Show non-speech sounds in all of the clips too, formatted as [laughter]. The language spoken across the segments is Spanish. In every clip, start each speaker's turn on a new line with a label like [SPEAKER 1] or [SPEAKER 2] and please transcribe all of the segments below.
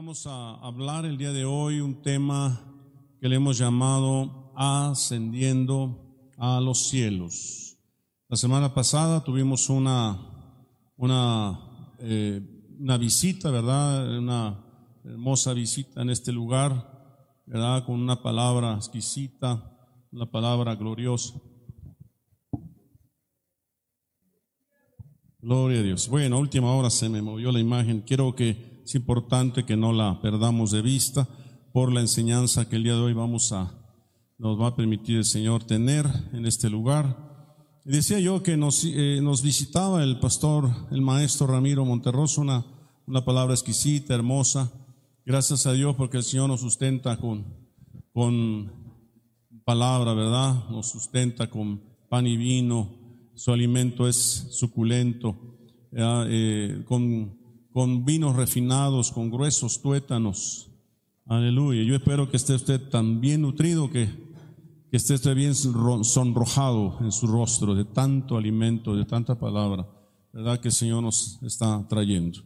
[SPEAKER 1] Vamos a hablar el día de hoy un tema que le hemos llamado ascendiendo a los cielos. La semana pasada tuvimos una, una, eh, una visita, ¿verdad? Una hermosa visita en este lugar, ¿verdad? Con una palabra exquisita, una palabra gloriosa. Gloria a Dios. Bueno, última hora se me movió la imagen. Quiero que es importante que no la perdamos de vista por la enseñanza que el día de hoy vamos a nos va a permitir el Señor tener en este lugar. Y decía yo que nos, eh, nos visitaba el pastor, el maestro Ramiro Monterroso, una, una palabra exquisita, hermosa. Gracias a Dios porque el Señor nos sustenta con, con palabra, ¿verdad? Nos sustenta con pan y vino, su alimento es suculento, eh, con, con vinos refinados, con gruesos tuétanos. Aleluya. Yo espero que esté usted tan bien nutrido que, que esté usted bien sonrojado en su rostro de tanto alimento, de tanta palabra, ¿verdad? Que el Señor nos está trayendo.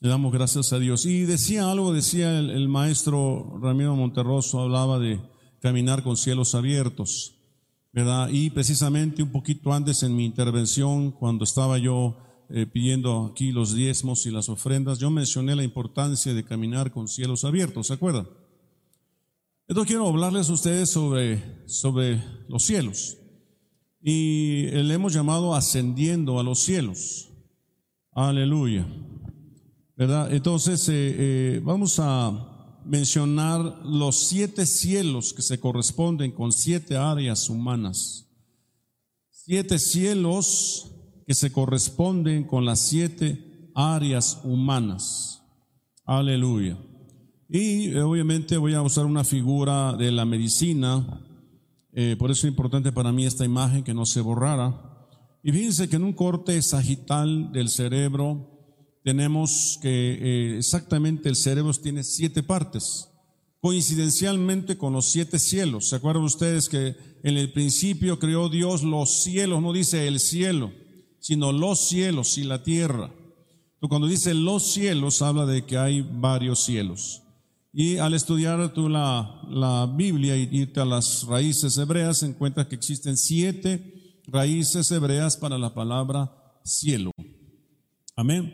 [SPEAKER 1] Le damos gracias a Dios. Y decía algo, decía el, el maestro Ramiro Monterroso, hablaba de caminar con cielos abiertos. ¿verdad? Y precisamente un poquito antes en mi intervención, cuando estaba yo eh, pidiendo aquí los diezmos y las ofrendas, yo mencioné la importancia de caminar con cielos abiertos, ¿se acuerdan? Entonces quiero hablarles a ustedes sobre, sobre los cielos. Y le hemos llamado ascendiendo a los cielos. Aleluya. ¿Verdad? Entonces, eh, eh, vamos a mencionar los siete cielos que se corresponden con siete áreas humanas. Siete cielos que se corresponden con las siete áreas humanas. Aleluya. Y eh, obviamente voy a usar una figura de la medicina, eh, por eso es importante para mí esta imagen que no se borrara. Y fíjense que en un corte sagital del cerebro, tenemos que eh, exactamente el cerebro tiene siete partes, coincidencialmente con los siete cielos. ¿Se acuerdan ustedes que en el principio creó Dios los cielos? No dice el cielo, sino los cielos y la tierra. cuando dice los cielos, habla de que hay varios cielos. Y al estudiar tú la, la Biblia y irte a las raíces hebreas, encuentras que existen siete raíces hebreas para la palabra cielo. Amén.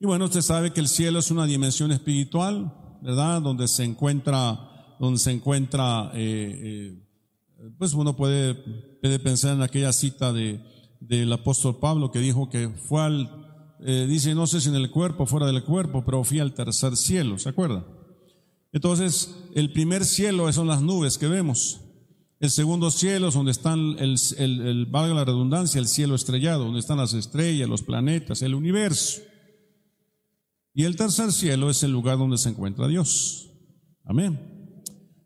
[SPEAKER 1] Y bueno, usted sabe que el cielo es una dimensión espiritual, ¿verdad? Donde se encuentra, donde se encuentra, eh, eh, pues uno puede, puede, pensar en aquella cita de, del apóstol Pablo que dijo que fue al, eh, dice, no sé si en el cuerpo, fuera del cuerpo, pero fui al tercer cielo, ¿se acuerda? Entonces, el primer cielo son las nubes que vemos. El segundo cielo es donde están, el, el, el, valga la redundancia, el cielo estrellado, donde están las estrellas, los planetas, el universo. Y el tercer cielo es el lugar donde se encuentra Dios. Amén.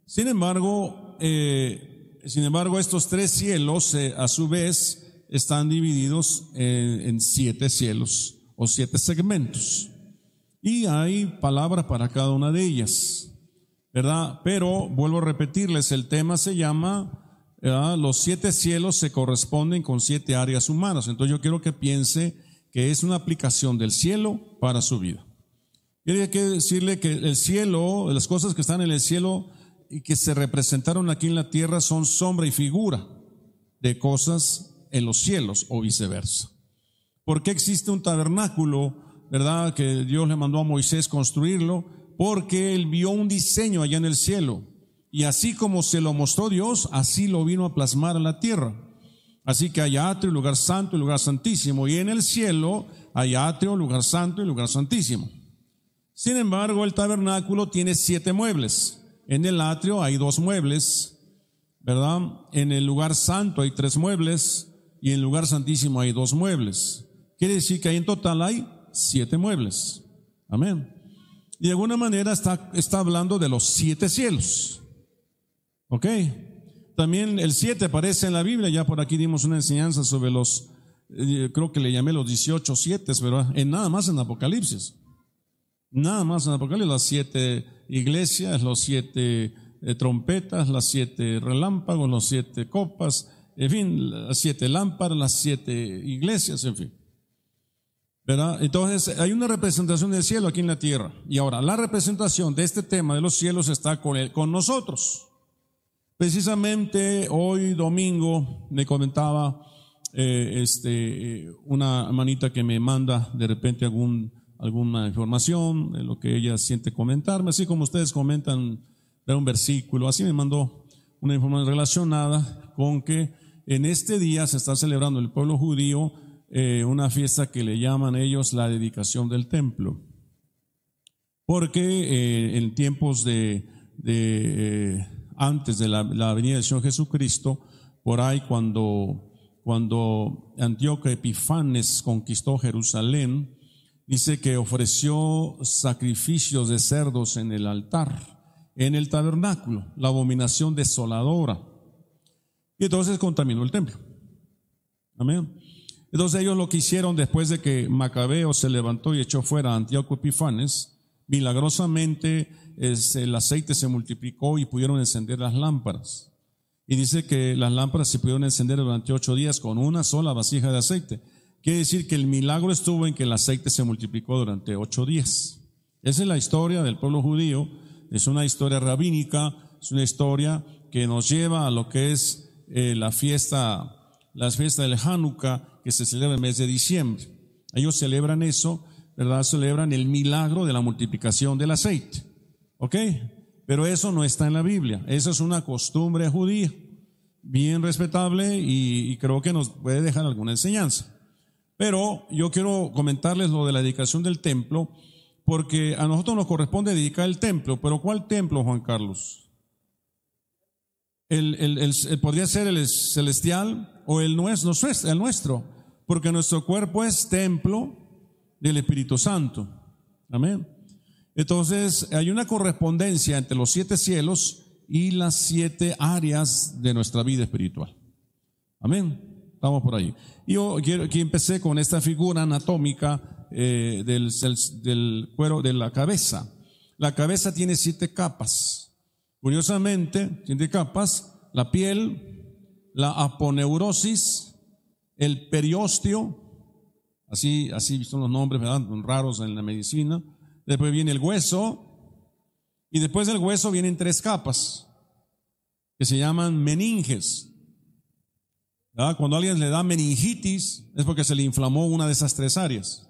[SPEAKER 1] Sin embargo, eh, sin embargo, estos tres cielos, eh, a su vez, están divididos en, siete cielos o siete segmentos. Y hay palabras para cada una de ellas, ¿verdad? Pero vuelvo a repetirles, el tema se llama, los siete cielos se corresponden con siete áreas humanas. Entonces yo quiero que piense que es una aplicación del cielo para su vida. Quiero que decirle que el cielo, las cosas que están en el cielo y que se representaron aquí en la tierra son sombra y figura de cosas en los cielos o viceversa. ¿Por qué existe un tabernáculo, verdad, que Dios le mandó a Moisés construirlo? Porque él vio un diseño allá en el cielo. Y así como se lo mostró Dios, así lo vino a plasmar en la tierra. Así que hay atrio, lugar santo y lugar santísimo. Y en el cielo hay atrio, lugar santo y lugar santísimo. Sin embargo, el tabernáculo tiene siete muebles. En el atrio hay dos muebles, ¿verdad? En el lugar santo hay tres muebles y en lugar santísimo hay dos muebles. Quiere decir que en total hay siete muebles. Amén. Y de alguna manera está, está hablando de los siete cielos. ¿Ok? También el siete aparece en la Biblia, ya por aquí dimos una enseñanza sobre los, eh, creo que le llamé los 18 siete, ¿verdad? En nada más en Apocalipsis. Nada más en Apocalipsis, las siete iglesias, los siete eh, trompetas, las siete relámpagos, los siete copas, en fin, las siete lámparas, las siete iglesias, en fin. ¿Verdad? Entonces, hay una representación del cielo aquí en la tierra. Y ahora, la representación de este tema de los cielos está con, él, con nosotros. Precisamente hoy domingo me comentaba eh, este, una manita que me manda de repente algún, alguna información de lo que ella siente comentarme, así como ustedes comentan de un versículo, así me mandó una información relacionada con que en este día se está celebrando el pueblo judío eh, una fiesta que le llaman ellos la dedicación del templo. Porque eh, en tiempos de, de antes de la, venida del Señor Jesucristo, por ahí cuando cuando Epifanes conquistó Jerusalén, dice que ofreció sacrificios de cerdos en el altar, en el tabernáculo, la abominación desoladora. Y entonces contaminó el templo. Amén. Entonces ellos lo que hicieron después de que Macabeo se levantó y echó fuera a Antíoco Epifanes, milagrosamente el aceite se multiplicó y pudieron encender las lámparas. Y dice que las lámparas se pudieron encender durante ocho días con una sola vasija de aceite. Quiere decir que el milagro estuvo en que el aceite se multiplicó durante ocho días. Esa es la historia del pueblo judío. Es una historia rabínica, es una historia que nos lleva a lo que es eh, la fiesta, la fiesta del Hanukkah que se celebra en el mes de diciembre. Ellos celebran eso, ¿verdad? Celebran el milagro de la multiplicación del aceite. ¿Ok? Pero eso no está en la Biblia. Esa es una costumbre judía, bien respetable y, creo que nos puede dejar alguna enseñanza. Pero yo quiero comentarles lo de la dedicación del templo, porque a nosotros nos corresponde dedicar el templo. Pero ¿cuál templo, Juan Carlos? El, podría ser el celestial o el nuestro, el nuestro, porque nuestro cuerpo es templo del Espíritu Santo. Amén. Entonces, hay una correspondencia entre los siete cielos y las siete áreas de nuestra vida espiritual. Amén. Estamos por ahí. Yo quiero, aquí empecé con esta figura anatómica eh, del, del cuero de la cabeza. La cabeza tiene siete capas. Curiosamente, siete capas, la piel, la aponeurosis, el periósteo, así, así son los nombres ¿verdad? raros en la medicina, después viene el hueso, y después del hueso vienen tres capas, que se llaman meninges. Cuando alguien le da meningitis, es porque se le inflamó una de esas tres áreas,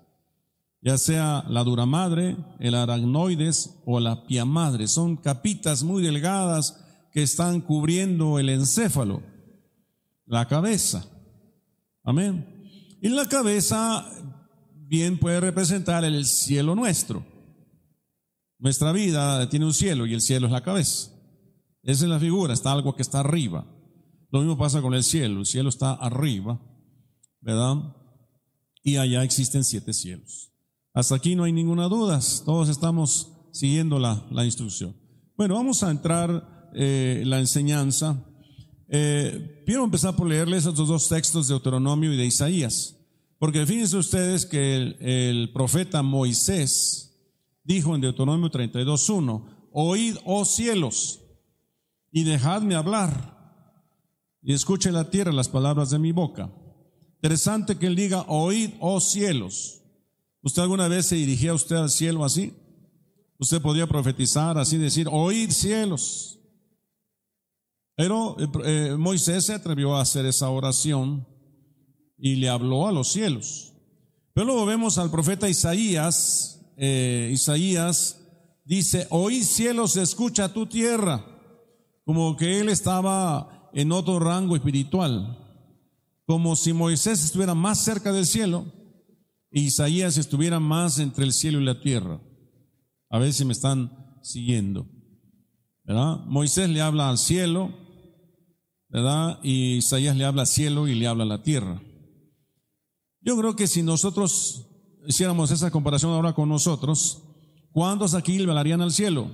[SPEAKER 1] ya sea la dura madre, el aracnoides o la pia madre. Son capitas muy delgadas que están cubriendo el encéfalo, la cabeza. Amén. Y la cabeza bien puede representar el cielo nuestro. Nuestra vida tiene un cielo y el cielo es la cabeza. Esa es la figura, está algo que está arriba. Lo mismo pasa con el cielo, el cielo está arriba, ¿verdad? Y allá existen siete cielos. Hasta aquí no hay ninguna duda, todos estamos siguiendo la, la instrucción. Bueno, vamos a entrar eh, la enseñanza. Eh, quiero empezar por leerles estos dos textos de Deuteronomio y de Isaías, porque fíjense ustedes que el, el profeta Moisés, dijo en Deuteronomio 32.1, oíd, oh cielos, y dejadme hablar, y escuche la tierra las palabras de mi boca. Interesante que él diga, oíd, oh cielos. ¿Usted alguna vez se dirigía usted al cielo así? Usted podía profetizar así, decir, oíd cielos. Pero eh, eh, Moisés se atrevió a hacer esa oración y le habló a los cielos. Pero luego vemos al profeta Isaías, eh, Isaías dice, hoy cielos escucha tu tierra, como que él estaba en otro rango espiritual, como si Moisés estuviera más cerca del cielo Isaías estuviera más entre el cielo y la tierra. A ver si me están siguiendo. Moisés le habla al cielo, ¿verdad? Y Isaías le habla al cielo y le habla a la tierra. Yo creo que si nosotros hiciéramos esa comparación ahora con nosotros, ¿cuántos aquí le hablarían al cielo?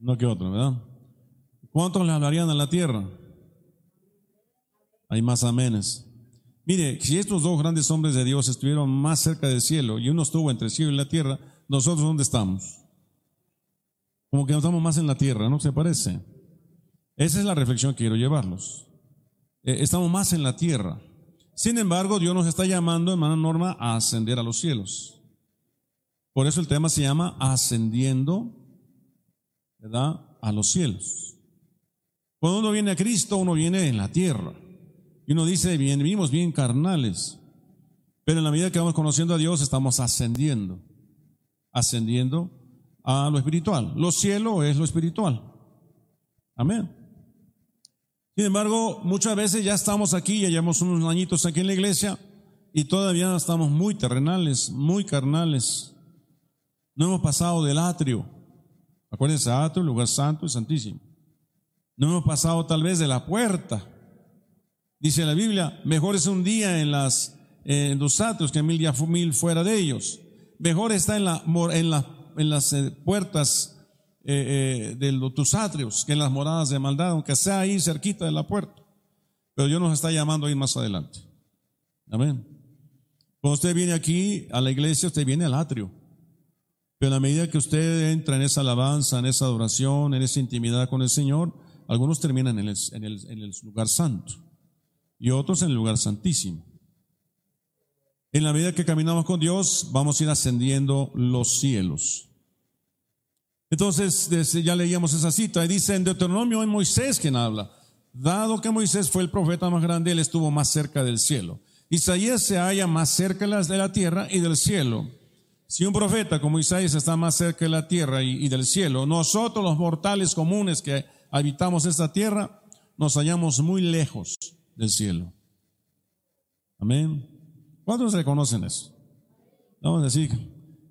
[SPEAKER 1] No que otro, ¿verdad? ¿Cuántos le hablarían a la tierra? Hay más amenes. Mire, si estos dos grandes hombres de Dios estuvieron más cerca del cielo y uno estuvo entre el cielo y la tierra, nosotros ¿dónde estamos? Como que estamos más en la tierra, ¿no se parece? Esa es la reflexión que quiero llevarlos. Eh, estamos más en la tierra. Sin embargo, Dios nos está llamando, hermana Norma, a ascender a los cielos. Por eso el tema se llama ascendiendo. A los cielos. Cuando uno viene a Cristo, uno viene en la tierra. Y uno dice, bien, vivimos bien carnales. Pero en la medida que vamos conociendo a Dios, estamos ascendiendo. Ascendiendo a lo espiritual. Lo cielo es lo espiritual. Amén. Sin embargo, muchas veces ya estamos aquí, ya llevamos unos añitos aquí en la iglesia y todavía estamos muy terrenales, muy carnales. No hemos pasado del atrio. Acuérdense, atrio, lugar santo y santísimo. No hemos pasado tal vez de la puerta. Dice la Biblia, mejor es un día en, las, en los atrios que mil, mil fuera de ellos. Mejor está en, la, en, la, en las eh, puertas eh, eh, de tus atrios que en las moradas de maldad, aunque sea ahí cerquita de la puerta. Pero Dios nos está llamando a ir más adelante. Amén. Cuando usted viene aquí a la iglesia, usted viene al atrio. Pero a medida que usted entra en esa alabanza, en esa adoración, en esa intimidad con el Señor, algunos terminan en el lugar santo y otros en el lugar santísimo. En la medida que caminamos con Dios, vamos a ir ascendiendo los cielos. Entonces, ya leíamos esa cita y dice en Deuteronomio en Moisés quien habla. Dado que Moisés fue el profeta más grande, él estuvo más cerca del cielo. Isaías se halla más cerca de la tierra y del cielo. Si un profeta como Isaías está más cerca de la tierra y, del cielo, nosotros los mortales comunes que habitamos esta tierra, nos hallamos muy lejos del cielo. Amén. ¿Cuántos reconocen eso? Vamos a decir,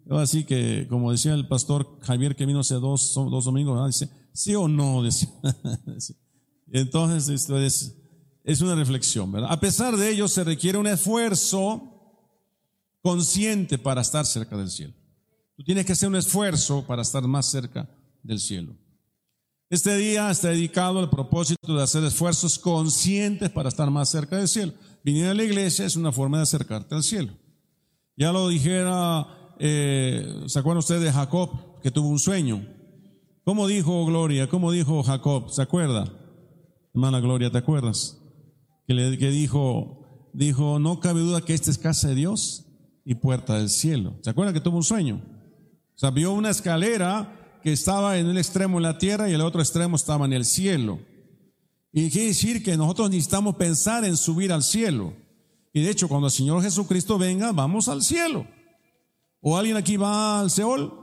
[SPEAKER 1] Así que, como decía el pastor Javier que vino hace dos, dos domingos, dice, sí o no, [laughs] Entonces, esto es, es una reflexión, ¿verdad? A pesar de ello, se requiere un esfuerzo consciente para estar cerca del cielo. Tú tienes que hacer un esfuerzo para estar más cerca del cielo. Este día está dedicado al propósito de hacer esfuerzos conscientes para estar más cerca del cielo. Venir a la iglesia es una forma de acercarte al cielo. Ya lo dijera eh, ¿se acuerdan ustedes de Jacob que tuvo un sueño? ¿Cómo dijo Gloria? ¿Cómo dijo Jacob? ¿Se acuerda? Hermana Gloria, ¿te acuerdas? Que, le, que dijo, dijo, no cabe duda que esta es casa de Dios y puerta del cielo. ¿Se acuerdan que tuvo un sueño? O sea, vio una escalera que estaba en un extremo en la tierra y el otro extremo estaba en el cielo. Y quiere decir que nosotros necesitamos pensar en subir al cielo. Y de hecho, cuando el Señor Jesucristo venga, vamos al cielo. ¿O alguien aquí va al Seol?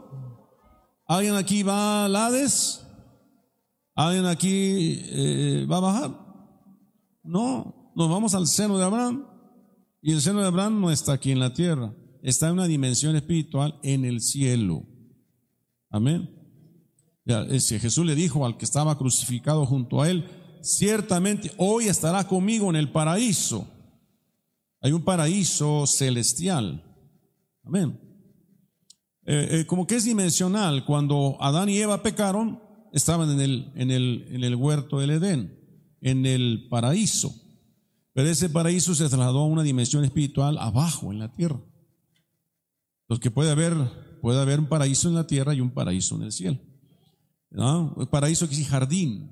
[SPEAKER 1] ¿Alguien aquí va al Hades? ¿Alguien aquí eh, va a bajar? No, nos vamos al seno de Abraham. Y el seno de Abraham no está aquí en la tierra, está en una dimensión espiritual en el cielo. Amén. Ese Jesús le dijo al que estaba crucificado junto a él, ciertamente hoy estará conmigo en el paraíso. Hay un paraíso celestial. Amén. Eh, eh, como que es dimensional. Cuando Adán y Eva pecaron, estaban en el, en, el, en el huerto del Edén, en el paraíso. Pero ese paraíso se trasladó a una dimensión espiritual abajo, en la tierra. Entonces que puede haber, puede haber un paraíso en la tierra y un paraíso en el cielo. Paraíso que es jardín.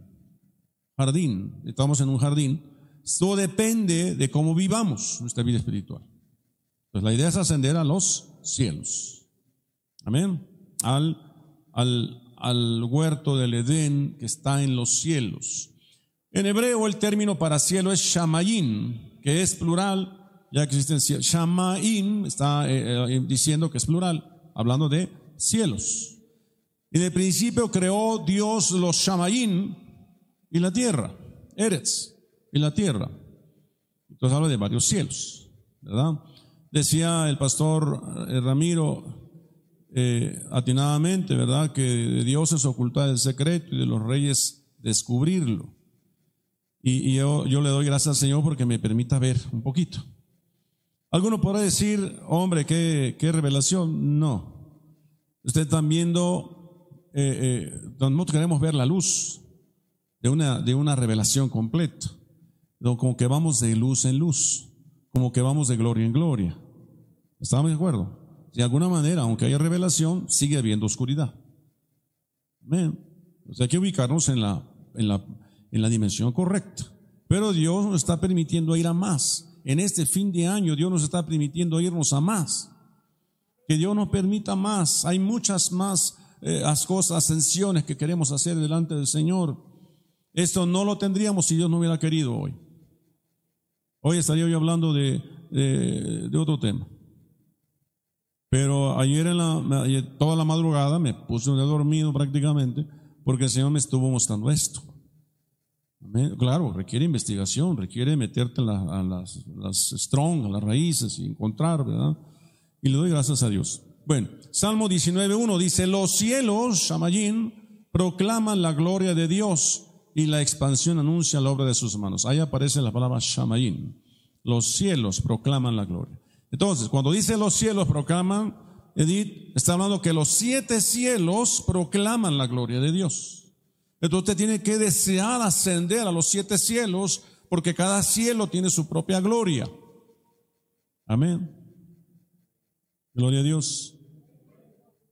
[SPEAKER 1] Jardín. Estamos en un jardín. Todo depende de cómo vivamos nuestra vida espiritual. Pues la idea es ascender a los cielos. Amén. Al, al, al huerto del Edén que está en los cielos. En hebreo el término para cielo es shamayim, que es plural, ya que existen shamayim, está eh, eh, diciendo que es plural, hablando de cielos. En el principio creó Dios los shamayim y la tierra, Eretz y la tierra. Entonces habla de varios cielos, ¿verdad? Decía el pastor eh, Ramiro, eh, atinadamente, ¿verdad? Que de Dios es ocultar el secreto y de los reyes descubrirlo. Y, yo, le doy gracias al Señor porque me permita ver un poquito. Alguno podrá decir, hombre, ¿qué, revelación? No. Ustedes están viendo, eh, eh, nosotros queremos ver la luz de una, de una revelación completa. Como que vamos de luz en luz, como que vamos de gloria en gloria. ¿Estamos de acuerdo? de alguna manera, aunque haya revelación, sigue habiendo oscuridad. Amén. O sea, hay que ubicarnos en la, en la, en la dimensión correcta. Pero Dios nos está permitiendo ir a más. en este fin de año Dios nos está permitiendo irnos a más. Que Dios nos permita más. Hay muchas más eh, cosas, ascensiones que queremos hacer delante del Señor. Esto no lo tendríamos si Dios no hubiera querido hoy. Hoy estaría yo hablando de, de, otro tema. Pero ayer en la, toda la madrugada me puse dormido prácticamente porque el Señor me estuvo mostrando esto. Claro, requiere investigación, requiere meterte a las, las strong, a las raíces y encontrar, ¿verdad? Y le doy gracias a Dios. Bueno, Salmo 19.1 dice, los cielos, Shamayín, proclaman la gloria de Dios y la expansión anuncia la obra de sus manos. Ahí aparece la palabra Shamayín. Los cielos proclaman la gloria. Entonces, cuando dice los cielos proclaman, Edith, está hablando que los siete cielos proclaman la gloria de Dios. Entonces usted tiene que desear ascender a los siete cielos porque cada cielo tiene su propia gloria. Amén. Gloria a Dios.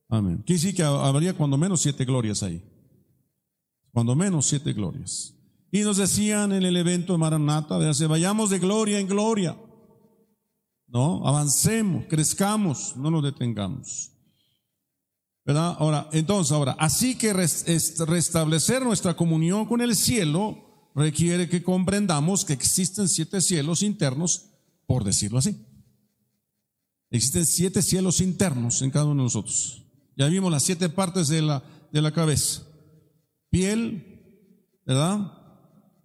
[SPEAKER 1] Amén. Quiere decir que habría cuando menos siete glorias ahí. Cuando menos siete glorias. Y nos decían en el evento de Maranata, de vayamos de gloria en gloria. No, avancemos, crezcamos, no nos detengamos. ¿Verdad? Ahora, entonces, ahora, así que restablecer nuestra comunión con el cielo requiere que comprendamos que existen siete cielos internos, por decirlo así. Existen siete cielos internos en cada uno de nosotros. Ya vimos las siete partes de la, de la cabeza. Piel, ¿verdad?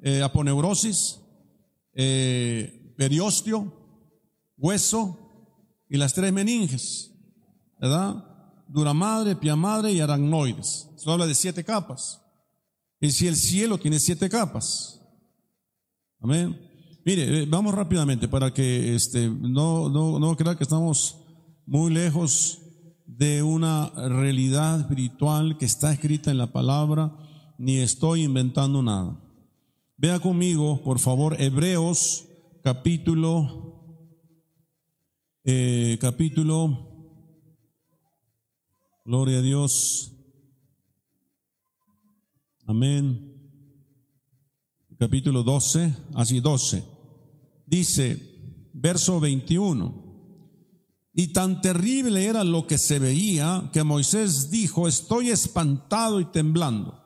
[SPEAKER 1] Eh, aponeurosis, eh, periostio, hueso y las tres meninges, ¿verdad? Dura madre, pia madre y aracnoides. Se habla de siete capas. Y si el cielo tiene siete capas. Amén. Mire, eh, vamos rápidamente para que este, no, no, no crea que estamos muy lejos de una realidad espiritual que está escrita en la palabra, ni estoy inventando nada. Vea conmigo, por favor, Hebreos capítulo, eh, capítulo, gloria a Dios, amén, capítulo 12, así 12. Dice, verso 21, y tan terrible era lo que se veía que Moisés dijo, estoy espantado y temblando.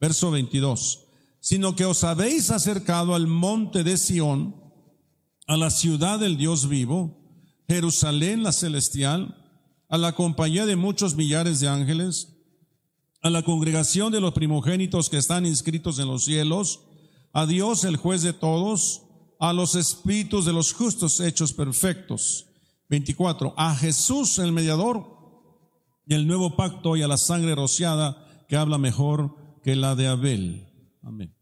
[SPEAKER 1] Verso 22, sino que os habéis acercado al monte de Sión, a la ciudad del Dios vivo, Jerusalén la celestial, a la compañía de muchos millares de ángeles, a la congregación de los primogénitos que están inscritos en los cielos, a Dios el juez de todos, a los espíritus de los justos hechos perfectos. 24. A Jesús el mediador y el nuevo pacto y a la sangre rociada que habla mejor que la de Abel. Amén.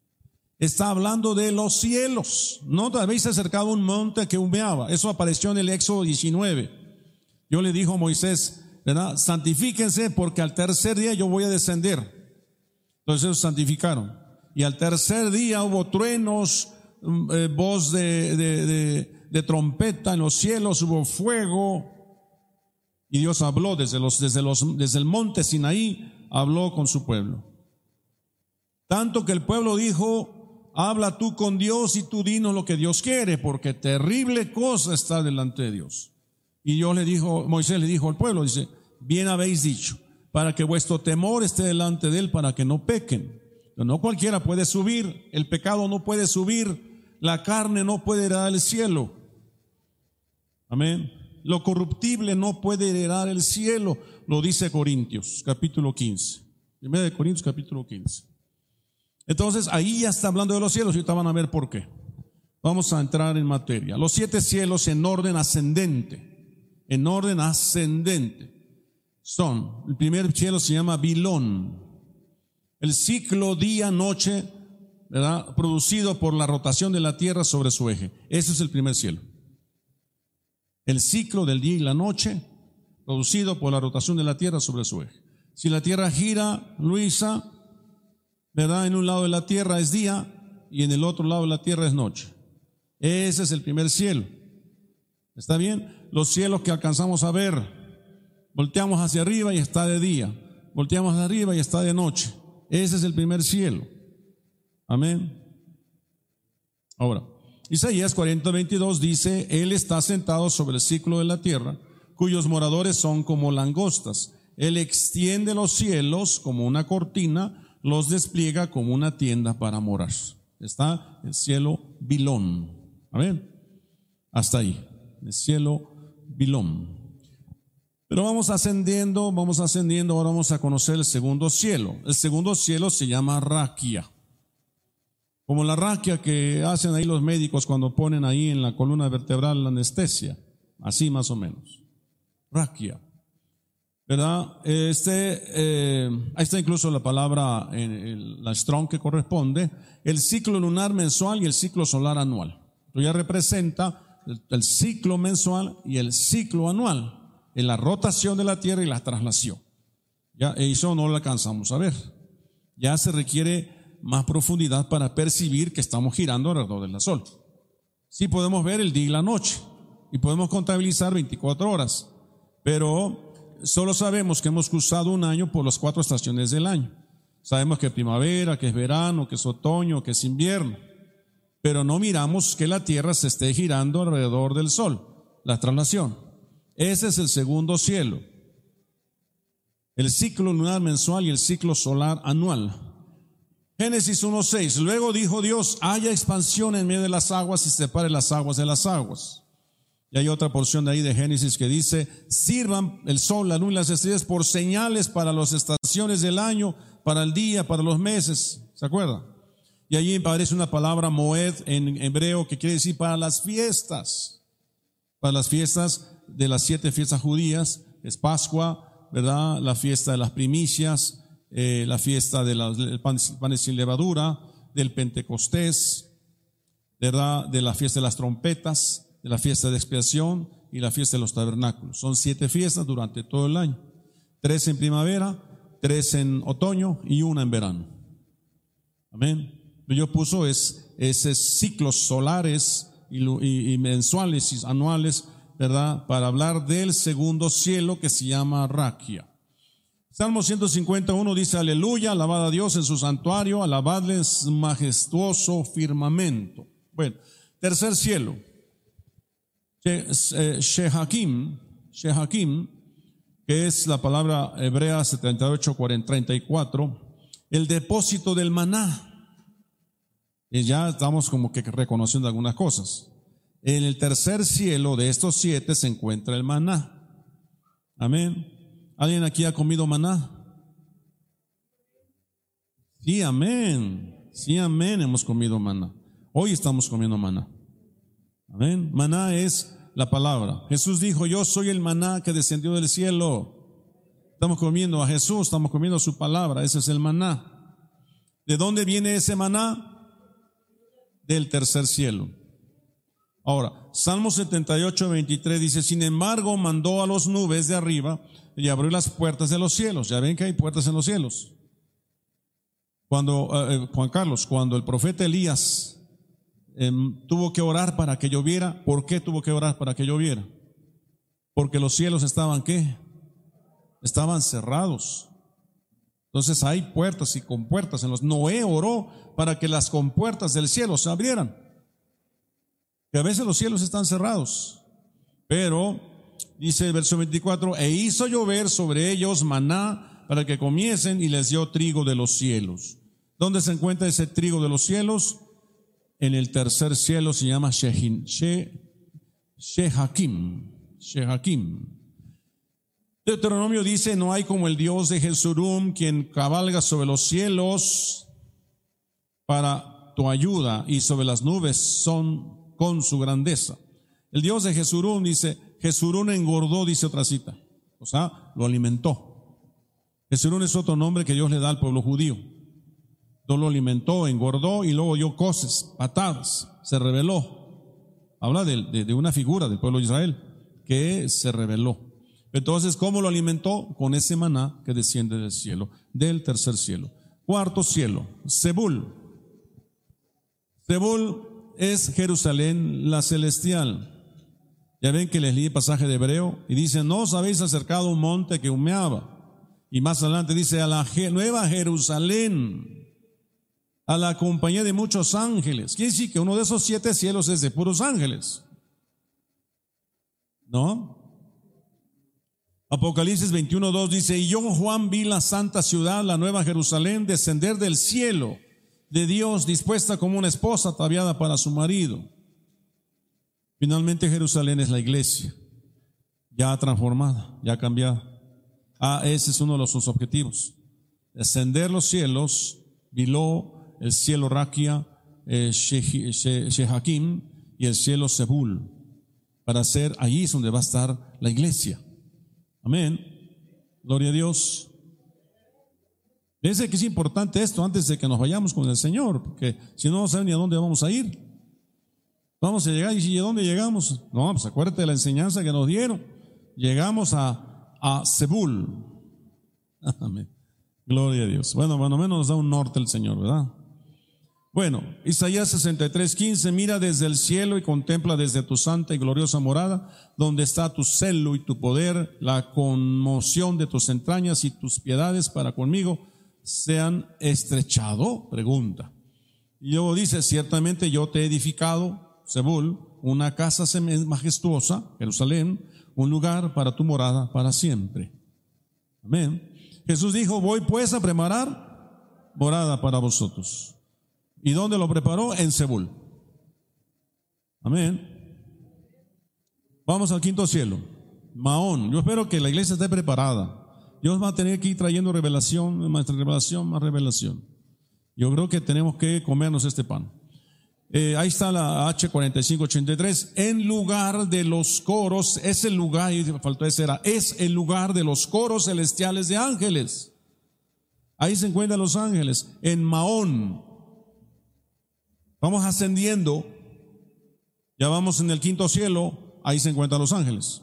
[SPEAKER 1] Está hablando de los cielos. No habéis acercado a un monte que humeaba. Eso apareció en el Éxodo 19. Yo le dijo a Moisés, ¿verdad? Santifíquense porque al tercer día yo voy a descender. Entonces ellos santificaron. Y al tercer día hubo truenos, eh, voz de, trompeta en los cielos, hubo fuego. Y Dios habló desde, los, desde, los, desde el monte Sinaí, habló con su pueblo. Tanto que el pueblo dijo, habla tú con Dios y tú dinos lo que Dios quiere, porque terrible cosa está delante de Dios. Y Dios le dijo, Moisés le dijo al pueblo, dice, bien habéis dicho, para que vuestro temor esté delante de él, para que no pequen. No cualquiera puede subir, el pecado no puede subir la carne no puede heredar el cielo. Amén. Lo corruptible no puede heredar el cielo, lo dice Corintios, capítulo 15. Primera de Corintios, capítulo 15. Entonces, ahí ya está hablando de los cielos y ahorita van a ver por qué. Vamos a entrar en materia. Los siete cielos en orden ascendente, en orden ascendente, son, el primer cielo se llama Bilón, el ciclo día-noche ¿verdad? producido por la rotación de la Tierra sobre su eje. Ese es el primer cielo. El ciclo del día y la noche, producido por la rotación de la Tierra sobre su eje. Si la Tierra gira, Luisa, ¿verdad? En un lado de la Tierra es día y en el otro lado de la Tierra es noche. Ese es el primer cielo. ¿Está bien? Los cielos que alcanzamos a ver, volteamos hacia arriba y está de día, volteamos hacia arriba y está de noche. Ese es el primer cielo. Amén. Ahora, Isaías 40, 22 dice, Él está sentado sobre el ciclo de la tierra, cuyos moradores son como langostas. Él extiende los cielos como una cortina, los despliega como una tienda para morar. Está el cielo Bilón. Amén. Hasta ahí. El cielo Bilón. Pero vamos ascendiendo, vamos ascendiendo, ahora vamos a conocer el segundo cielo. El segundo cielo se llama Raquia. Como la raquia que hacen ahí los médicos cuando ponen ahí en la columna vertebral la anestesia. Así más o menos. Raquia. ¿Verdad? Este, eh, ahí está incluso la palabra, en la strong que corresponde, el ciclo lunar mensual y el ciclo solar anual. Esto ya representa el, el ciclo mensual y el ciclo anual en la rotación de la Tierra y la traslación. Ya eso no lo alcanzamos a ver. Ya se requiere más profundidad para percibir que estamos girando alrededor del Sol. Sí podemos ver el día y la noche y podemos contabilizar 24 horas, pero solo sabemos que hemos cruzado un año por las cuatro estaciones del año. Sabemos que es primavera, que es verano, que es otoño, que es invierno, pero no miramos que la Tierra se esté girando alrededor del Sol, la traslación. Ese es el segundo cielo. El ciclo lunar mensual y el ciclo solar anual. Génesis 1.6. Luego dijo Dios, haya expansión en medio de las aguas y separe las aguas de las aguas. Y hay otra porción de ahí de Génesis que dice, sirvan el sol, la luna y las estrellas por señales para las estaciones del año, para el día, para los meses. ¿Se acuerda? Y allí aparece una palabra moed en hebreo que quiere decir para las fiestas. Para las fiestas de las siete fiestas judías, es Pascua, ¿verdad? La fiesta de las primicias, eh, la fiesta del pan, sin levadura, del Pentecostés, ¿verdad? De la fiesta de las trompetas, de la fiesta de expiación y la fiesta de los tabernáculos. Son siete fiestas durante todo el año. Tres en primavera, tres en otoño y una en verano. Amén. Yo puso es, esos ciclos solares y, y mensuales y anuales ¿verdad? Para hablar del segundo cielo que se llama Raquia. Salmo 151 dice, aleluya, alabad a Dios en su santuario, alabadle en su majestuoso firmamento. Bueno, tercer cielo. Shehakim, Shehakim, que es la palabra hebrea 7834, el depósito del maná. Y ya estamos como que reconociendo algunas cosas. En el tercer cielo de estos siete se encuentra el maná. Amén. ¿Alguien aquí ha comido maná? Sí, amén. Sí, amén. Hemos comido maná. Hoy estamos comiendo maná. Amén. Maná es la palabra. Jesús dijo, yo soy el maná que descendió del cielo. Estamos comiendo a Jesús, estamos comiendo su palabra. Ese es el maná. ¿De dónde viene ese maná? Del tercer cielo. Ahora, Salmo 78, 23 dice, sin embargo, mandó a los nubes de arriba y abrió las puertas de los cielos. Ya ven que hay puertas en los cielos. Cuando, eh, eh, Juan Carlos, cuando el profeta Elías em, tuvo que orar para que lloviera, ¿por qué tuvo que orar para que lloviera? Porque los cielos estaban, ¿qué? Estaban cerrados. Entonces hay puertas y compuertas en los. Noé oró para que las compuertas del cielo se abrieran que a veces los cielos están cerrados, pero dice el verso 24, e hizo llover sobre ellos maná para que comiesen y les dio trigo de los cielos. ¿Dónde se encuentra ese trigo de los cielos? En el tercer cielo se llama Shehin, She, Shehakim. Shehakim. Deuteronomio dice, no hay como el Dios de Jesurum quien cabalga sobre los cielos para tu ayuda y sobre las nubes son con su grandeza. El Dios de Jesurún dice, Jesurún engordó, dice otra cita. O sea, lo alimentó. Jesurún es otro nombre que Dios le da al pueblo judío. Dios lo alimentó, engordó y luego dio cosas, patadas, se rebeló. Habla de, de una figura del pueblo de Israel que se rebeló. Entonces, ¿cómo lo alimentó? Con ese maná que desciende del cielo, del tercer cielo. Cuarto cielo, Zebul. Zebul es Jerusalén la celestial. Ya ven que les leí el pasaje de Hebreo y dice, no os habéis acercado a un monte que humeaba. Y más adelante dice, a la nueva Jerusalén, a la compañía de muchos ángeles. Quiere decir que uno de esos siete cielos es de puros ángeles. ¿No? Apocalipsis 21.2 dice, y yo Juan vi la santa ciudad, la nueva Jerusalén, descender del cielo de Dios, dispuesta como una esposa ataviada para su marido. Finalmente Jerusalén es la iglesia, ya transformada, ya cambiada. Ah, ese es uno de sus objetivos. Descender los cielos, Biló, el cielo Raquia, eh, Shehakim y el cielo Sebul, para ser allí es donde va a estar la iglesia. Amén. Gloria a Dios. Fíjense que es importante esto antes de que nos vayamos con el Señor, porque si no, no sabemos ni a dónde vamos a ir. Vamos a llegar y dónde llegamos, no, pues acuérdate de la enseñanza que nos dieron. Llegamos a, a Sebul. [laughs] Amén. Gloria a Dios. Bueno, bueno, menos nos da un norte el Señor, ¿verdad? Bueno, Isaías 63, 15, mira desde el cielo y contempla desde tu santa y gloriosa morada, donde está tu celo y tu poder, la conmoción de tus entrañas y tus piedades para conmigo se han estrechado, pregunta. Y luego dice, ciertamente yo te he edificado, Sebul, una casa majestuosa, Jerusalén, un lugar para tu morada para siempre. Amén. Jesús dijo, voy pues a preparar morada para vosotros. ¿Y dónde lo preparó? En Sebul. Amén. Vamos al quinto cielo. Maón. Yo espero que la iglesia esté preparada. Dios va a tener que ir trayendo revelación, más revelación, más revelación. Yo creo que tenemos que comernos este pan. Eh, ahí está la H4583. En lugar de los coros, es el lugar, y faltó ese era, es el lugar de los coros celestiales de ángeles. Ahí se encuentran los ángeles. En Maón, Vamos ascendiendo, ya vamos en el quinto cielo, ahí se encuentran los ángeles.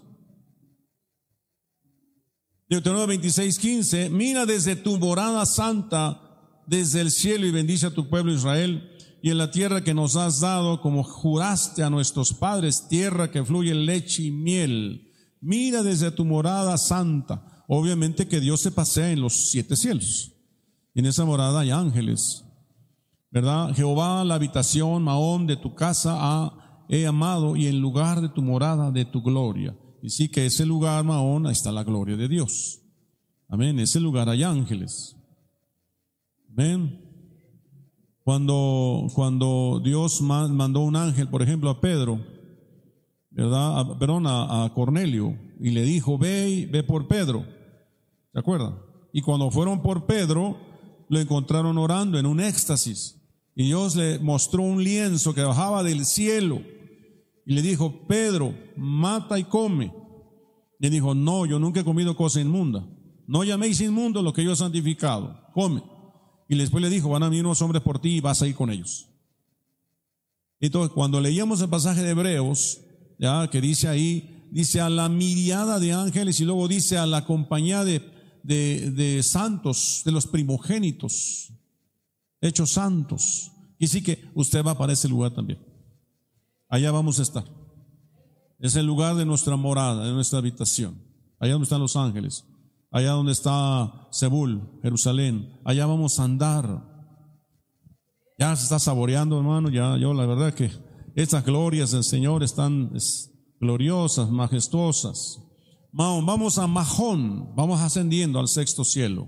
[SPEAKER 1] Deuteronomio 26, 15, mira desde tu morada santa, desde el cielo y bendice a tu pueblo Israel y en la tierra que nos has dado, como juraste a nuestros padres, tierra que fluye leche y miel. Mira desde tu morada santa. Obviamente que Dios se pasea en los siete cielos. En esa morada hay ángeles. ¿verdad? Jehová, la habitación, Mahón, de tu casa he amado y en lugar de tu morada, de tu gloria. Y sí que ese lugar, Mahón, ahí está la gloria de Dios. Amén. En ese lugar hay ángeles. Amén. Cuando, cuando Dios mandó un ángel, por ejemplo, a Pedro, ¿verdad? perdón, a, Cornelio, y le dijo, ve, ve por Pedro. ¿Se acuerdan? Y cuando fueron por Pedro, lo encontraron orando en un éxtasis. Y Dios le mostró un lienzo que bajaba del cielo y le dijo, Pedro, mata y come. Y dijo, no, yo nunca he comido cosa inmunda. No llaméis inmundo lo que yo he santificado. Come. Y después le dijo, van a venir unos hombres por ti y vas a ir con ellos. Entonces, cuando leíamos el pasaje de Hebreos, ya que dice ahí, dice a la miriada de ángeles y luego dice a la compañía de, de, de santos, de los primogénitos hechos santos. Y sí que usted va para ese lugar también. Allá vamos a estar. Es el lugar de nuestra morada, de nuestra habitación. Allá donde están los ángeles. Allá donde está Sebul, Jerusalén. Allá vamos a andar. Ya se está saboreando, hermano. Ya, yo la verdad que estas glorias del Señor están gloriosas, majestuosas. Vamos a Mahón. Vamos ascendiendo al sexto cielo.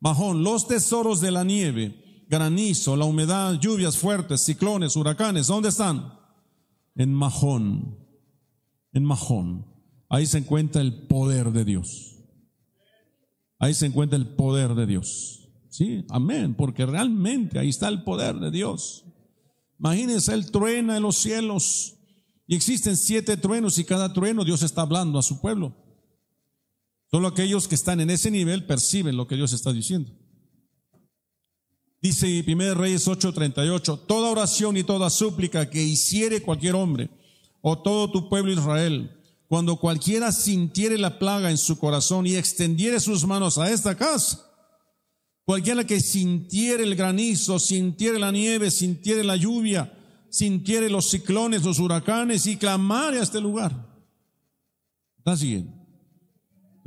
[SPEAKER 1] Mahón, los tesoros de la nieve granizo, la humedad, lluvias fuertes, ciclones, huracanes, ¿dónde están? En Mahón, en Mahón. Ahí se encuentra el poder de Dios. Ahí se encuentra el poder de Dios. Sí, amén, porque realmente ahí está el poder de Dios. Imagínense, Él truena en los cielos y existen siete truenos y cada trueno Dios está hablando a su pueblo. Solo aquellos que están en ese nivel perciben lo que Dios está diciendo. Dice 1 Reyes 8:38, toda oración y toda súplica que hiciere cualquier hombre o todo tu pueblo Israel, cuando cualquiera sintiere la plaga en su corazón y extendiere sus manos a esta casa, cualquiera que sintiere el granizo, sintiere la nieve, sintiere la lluvia, sintiere los ciclones, los huracanes y clamare a este lugar. ¿Está siguiendo?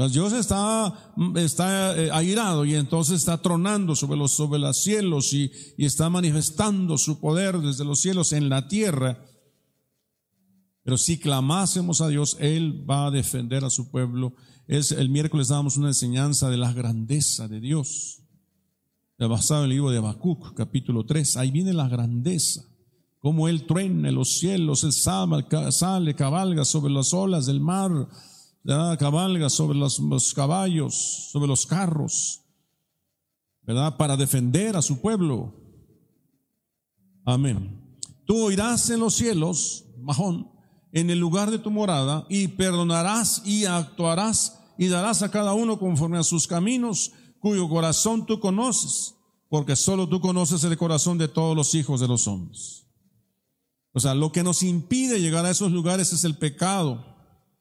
[SPEAKER 1] Dios está, está eh, airado y entonces está tronando sobre los, sobre los cielos y, y está manifestando su poder desde los cielos en la tierra. Pero si clamásemos a Dios, Él va a defender a su pueblo. Es, el miércoles dábamos una enseñanza de la grandeza de Dios. Basado en el libro de Habacuc, capítulo 3. Ahí viene la grandeza. Como Él truena en los cielos, Él sale, cabalga sobre las olas del mar cabalga sobre los, caballos, sobre los carros, ¿verdad? Para defender a su pueblo. Amén. Tú oirás en los cielos, Mahón, en el lugar de tu morada, y perdonarás y actuarás y darás a cada uno conforme a sus caminos, cuyo corazón tú conoces, porque solo tú conoces el corazón de todos los hijos de los hombres. O sea, lo que nos impide llegar a esos lugares es el pecado.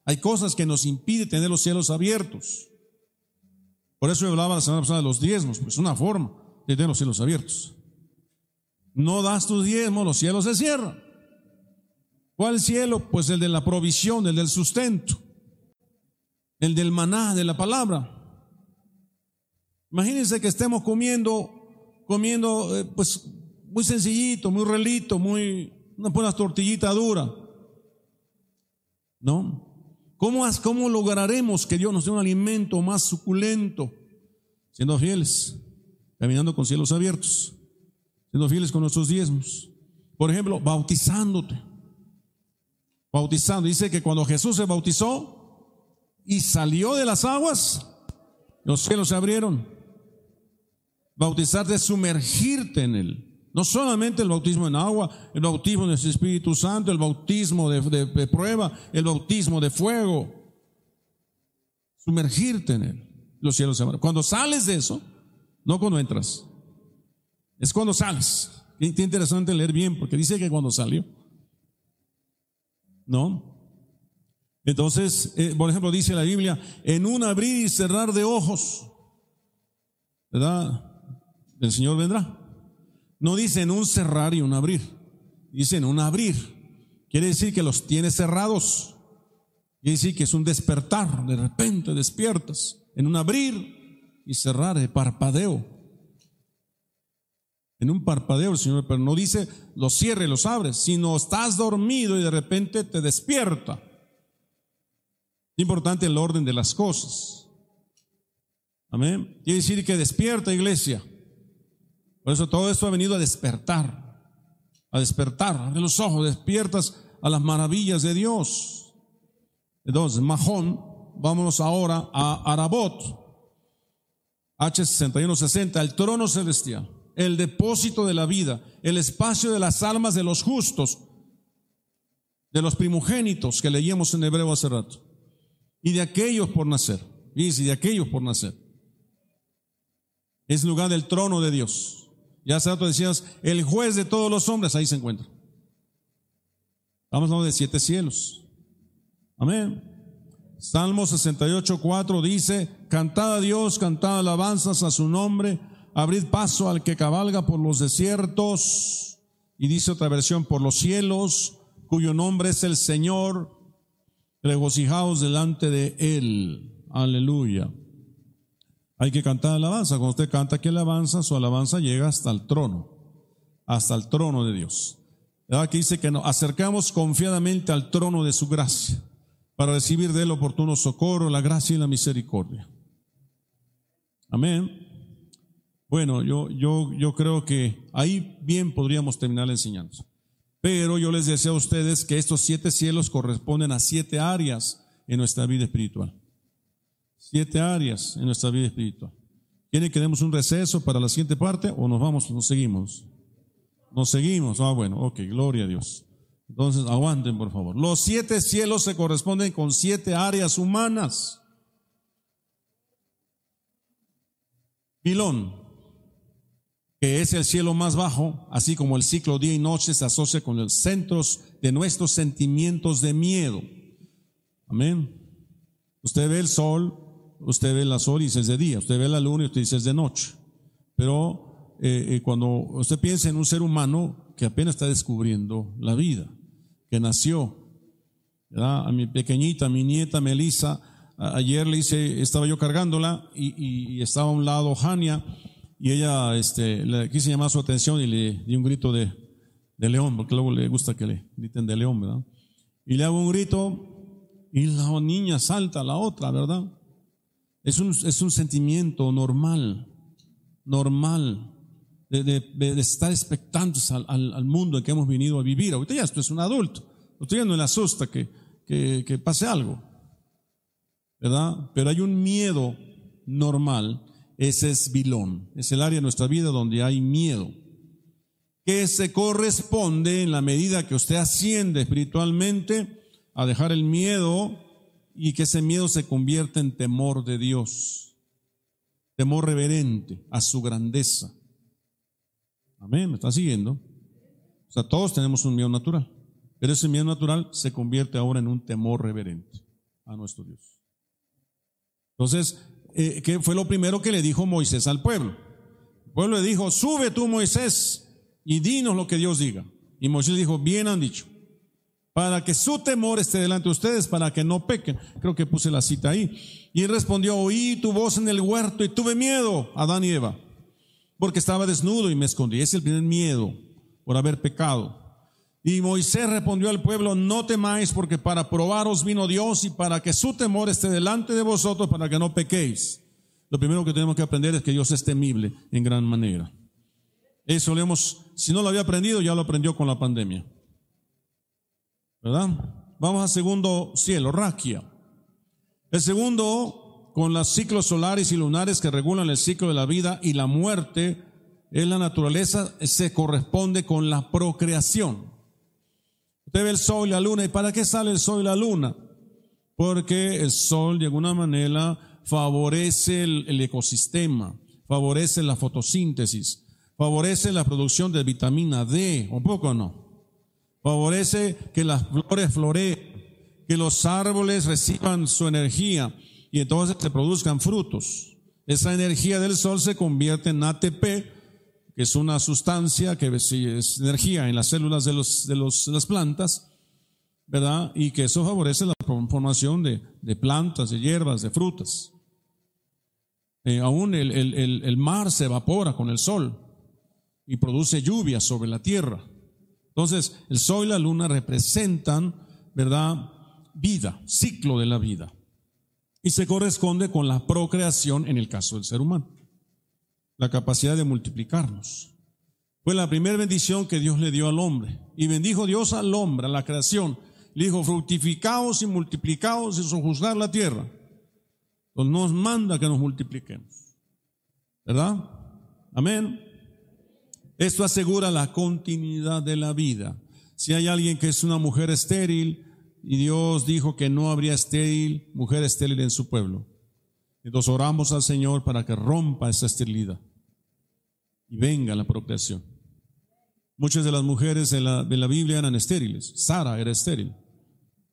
[SPEAKER 1] Hay cosas que nos impiden tener los cielos abiertos. Por eso yo hablaba la semana pasada de los diezmos, pues una forma de tener los cielos abiertos. No das tus diezmos, los cielos se cierran. ¿Cuál cielo? Pues el de la provisión, el del sustento, el del maná, de la palabra. Imagínense que estemos comiendo, comiendo, eh, pues muy sencillito, muy relito, muy, una buena tortillita dura. ¿No? ¿Cómo, ¿Cómo lograremos que Dios nos dé un alimento más suculento? Siendo fieles, caminando con cielos abiertos, siendo fieles con nuestros diezmos. Por ejemplo, bautizándote. Bautizando. Dice que cuando Jesús se bautizó y salió de las aguas, los cielos se abrieron. Bautizarte es sumergirte en él. No solamente el bautismo en agua, el bautismo en el Espíritu Santo, el bautismo de, prueba, el bautismo de fuego. Sumergirte en él. Los cielos se abren. Cuando sales de eso, no cuando entras. Es cuando sales. Qué interesante leer bien, porque dice que cuando salió. ¿No? Entonces, eh, por ejemplo, dice la Biblia, en un abrir y cerrar de ojos, ¿verdad? El Señor vendrá. No dice en un cerrar y un abrir, dice en un abrir. Quiere decir que los tiene cerrados. Quiere decir que es un despertar, de repente despiertas, en un abrir y cerrar, de parpadeo. En un parpadeo el Señor, pero no dice los cierre, los abres, sino estás dormido y de repente te despierta. Es importante el orden de las cosas. Amén. Quiere decir que despierta, iglesia. Por eso todo esto ha venido a despertar, a despertar de los ojos, despiertas a las maravillas de Dios. Entonces, Mahón, vámonos ahora a Arabot, H6160, el trono celestial, el depósito de la vida, el espacio de las almas de los justos, de los primogénitos que leíamos en hebreo hace rato, y de aquellos por nacer, y de aquellos por nacer. Es lugar del trono de Dios. Ya hace rato decías, el juez de todos los hombres, ahí se encuentra. Estamos hablando de siete cielos. Amén. Salmo 68, 4 dice, cantad a Dios, cantad alabanzas a su nombre, abrid paso al que cabalga por los desiertos. Y dice otra versión, por los cielos, cuyo nombre es el Señor, regocijaos delante de Él. Aleluya. Hay que cantar alabanza. Cuando usted canta aquí alabanza, su alabanza llega hasta el trono, hasta el trono de Dios. Aquí dice que nos acercamos confiadamente al trono de su gracia para recibir de él oportuno socorro, la gracia y la misericordia. Amén. Bueno, yo, yo, yo creo que ahí bien podríamos terminar la enseñanza. Pero yo les deseo a ustedes que estos siete cielos corresponden a siete áreas en nuestra vida espiritual. Siete áreas en nuestra vida espiritual. ¿Quieren que demos un receso para la siguiente parte o nos vamos, nos seguimos? Nos seguimos. Ah, bueno, ok, gloria a Dios. Entonces, aguanten, por favor. Los siete cielos se corresponden con siete áreas humanas. Pilón, que es el cielo más bajo, así como el ciclo día y noche se asocia con los centros de nuestros sentimientos de miedo. Amén. Usted ve el sol, usted ve la sol y dice es de día, usted ve la luna y usted dice es de noche. Pero eh, eh, cuando usted piensa en un ser humano que apenas está descubriendo la vida, que nació, a mi pequeñita, mi nieta Melissa, ayer le hice, estaba yo cargándola y, estaba a un lado Jania y ella este, le quise llamar su atención y le di un grito de, de león, porque luego le gusta que le griten de león, ¿verdad? Y le hago un grito y la niña salta a la otra, ¿verdad? Es un, es un sentimiento normal, normal, de, de, estar expectantes al, al, mundo en que hemos venido a vivir. Ahorita ya esto es un adulto, usted ya no le asusta que, que, que pase algo, ¿verdad? Pero hay un miedo normal, ese es vilón, es el área de nuestra vida donde hay miedo que se corresponde en la medida que usted asciende espiritualmente a dejar el miedo y que ese miedo se convierta en temor de Dios, temor reverente a su grandeza. Amén, ¿me está siguiendo? O sea, todos tenemos un miedo natural, pero ese miedo natural se convierte ahora en un temor reverente a nuestro Dios. Entonces, eh, ¿qué fue lo primero que le dijo Moisés al pueblo? El pueblo le dijo, sube tú Moisés y dinos lo que Dios diga. Y Moisés dijo, bien han dicho, para que su temor esté delante de ustedes, para que no pequen. Creo que puse la cita ahí. Y respondió, oí tu voz en el huerto y tuve miedo, Adán y Eva, porque estaba desnudo y me escondí. Es el primer miedo por haber pecado. Y Moisés respondió al pueblo, no temáis, porque para probaros vino Dios y para que su temor esté delante de vosotros, para que no pequéis. Lo primero que tenemos que aprender es que Dios es temible en gran manera. Eso le hemos, si no lo había aprendido, ya lo aprendió con la pandemia. ¿Verdad? Vamos al segundo cielo, Raquia. El segundo, con los ciclos solares y lunares que regulan el ciclo de la vida y la muerte, en la naturaleza, se corresponde con la procreación. Usted ve el sol y la luna, ¿y para qué sale el sol y la luna? Porque el sol de alguna manera favorece el, ecosistema, favorece la fotosíntesis favorece la producción de vitamina D, un poco no. Favorece que las flores floreen, que los árboles reciban su energía y entonces se produzcan frutos. Esa energía del sol se convierte en ATP, es una sustancia que es energía en las células de, los, de, los, las plantas, ¿verdad? Y que eso favorece la formación de, de plantas, de hierbas, de frutas. Eh, aún el, el, el mar se evapora con el sol y produce lluvia sobre la tierra. Entonces, el sol y la luna representan, ¿verdad? Vida, ciclo de la vida. Y se corresponde con la procreación en el caso del ser humano. La capacidad de multiplicarnos. Fue la primera bendición que Dios le dio al hombre. Y bendijo Dios al hombre, a la creación. Le dijo, fructificaos y multiplicaos y sojuzgar la tierra. Entonces nos manda que nos multipliquemos. ¿Verdad? Amén. Esto asegura la continuidad de la vida. Si hay alguien que es una mujer estéril y Dios dijo que no habría estéril, mujer estéril en su pueblo. Entonces oramos al Señor para que rompa esa esterilidad y venga la procreación. Muchas de las mujeres de la, de la Biblia eran estériles. Sara era estéril.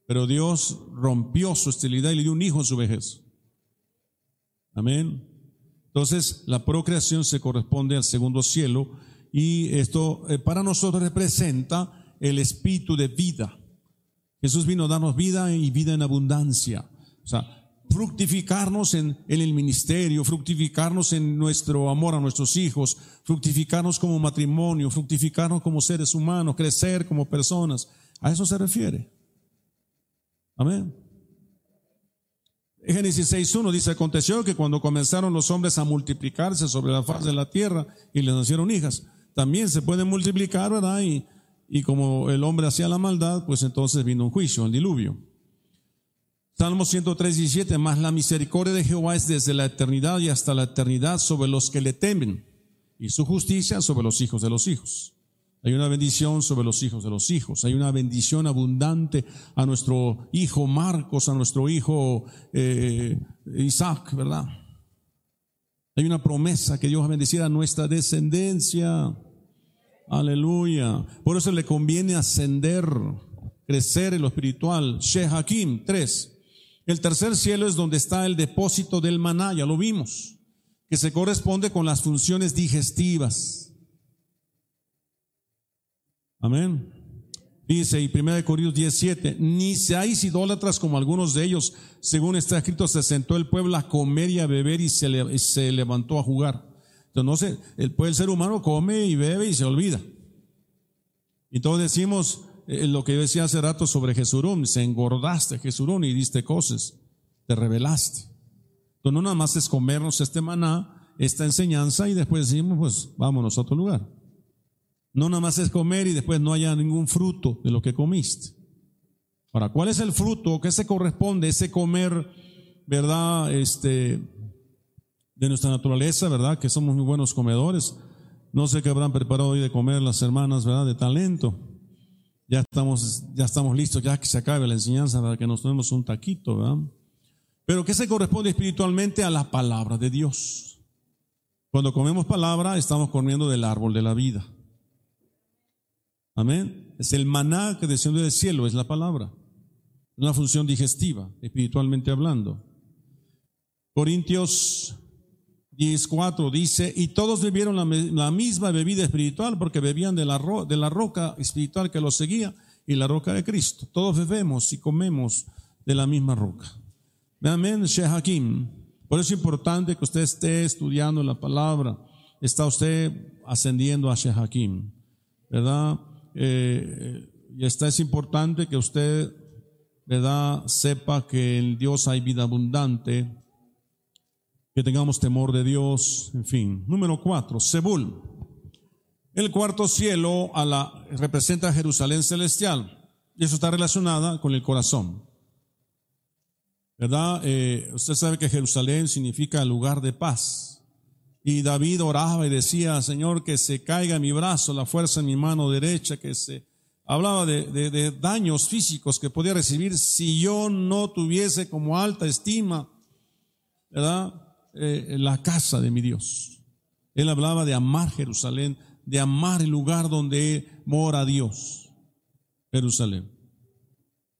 [SPEAKER 1] Pero Dios rompió su esterilidad y le dio un hijo en su vejez. Amén. Entonces, la procreación se corresponde al segundo cielo y esto eh, para nosotros representa el espíritu de vida. Jesús vino a darnos vida y vida en abundancia. O sea, fructificarnos en, el ministerio, fructificarnos en nuestro amor a nuestros hijos, fructificarnos como matrimonio, fructificarnos como seres humanos, crecer como personas. A eso se refiere. Amén. Génesis 6.1 dice, aconteció que cuando comenzaron los hombres a multiplicarse sobre la faz de la tierra y les nacieron hijas, también se pueden multiplicar, ¿verdad? Y, y como el hombre hacía la maldad, pues entonces vino un juicio, el diluvio. Salmo 103, 17, más la misericordia de Jehová es desde la eternidad y hasta la eternidad sobre los que le temen, y su justicia sobre los hijos de los hijos. Hay una bendición sobre los hijos de los hijos. Hay una bendición abundante a nuestro hijo Marcos, a nuestro hijo eh, Isaac, ¿verdad? Hay una promesa que Dios va a bendecir a nuestra descendencia. Aleluya. Por eso le conviene ascender, crecer en lo espiritual. Shehakim 3. El tercer cielo es donde está el depósito del maná, ya lo vimos, que se corresponde con las funciones digestivas. Amén. Dice, y 1 Corintios 17, ni seáis idólatras como algunos de ellos, según está escrito, se sentó el pueblo a comer y a beber y se, levantó a jugar. Entonces, el, el ser humano come y bebe y se olvida. Todos decimos eh, lo que yo decía hace rato sobre Jesurún, se engordaste Jesurún y diste cosas, te revelaste. Entonces, no nada más es comernos este maná, esta enseñanza y después decimos, pues vámonos a otro lugar. No nada más es comer y después no haya ningún fruto de lo que comiste. Ahora, ¿cuál es el fruto que se corresponde ese comer, verdad, este, de nuestra naturaleza, verdad, que somos muy buenos comedores? No sé qué habrán preparado hoy de comer las hermanas, verdad, de talento. Ya estamos, ya estamos listos, ya que se acabe la enseñanza para que nos tomemos un taquito, ¿verdad? Pero ¿qué se corresponde espiritualmente a la palabra de Dios? Cuando comemos palabra, estamos comiendo del árbol de la vida. Amén. Es el maná que descendió del cielo, es la palabra. Una función digestiva, espiritualmente hablando. Corintios 10.4 dice, y todos bebieron la, misma bebida espiritual porque bebían de la, de la roca espiritual que los seguía y la roca de Cristo. Todos bebemos y comemos de la misma roca. Amén, Shehakim. Por eso es importante que usted esté estudiando la palabra. Está usted ascendiendo a Shehakim, ¿verdad? Eh, y esta es importante que usted, ¿verdad?, sepa que en Dios hay vida abundante, que tengamos temor de Dios, en fin. Número cuatro, Sebul. El cuarto cielo a la, representa a Jerusalén celestial, y eso está relacionada con el corazón. ¿Verdad? Eh, usted sabe que Jerusalén significa lugar de paz. Y David oraba y decía, Señor, que se caiga mi brazo, la fuerza en mi mano derecha, que se... Hablaba de, daños físicos que podía recibir si yo no tuviese como alta estima, ¿verdad? Eh, la casa de mi Dios. Él hablaba de amar Jerusalén, de amar el lugar donde mora Dios, Jerusalén.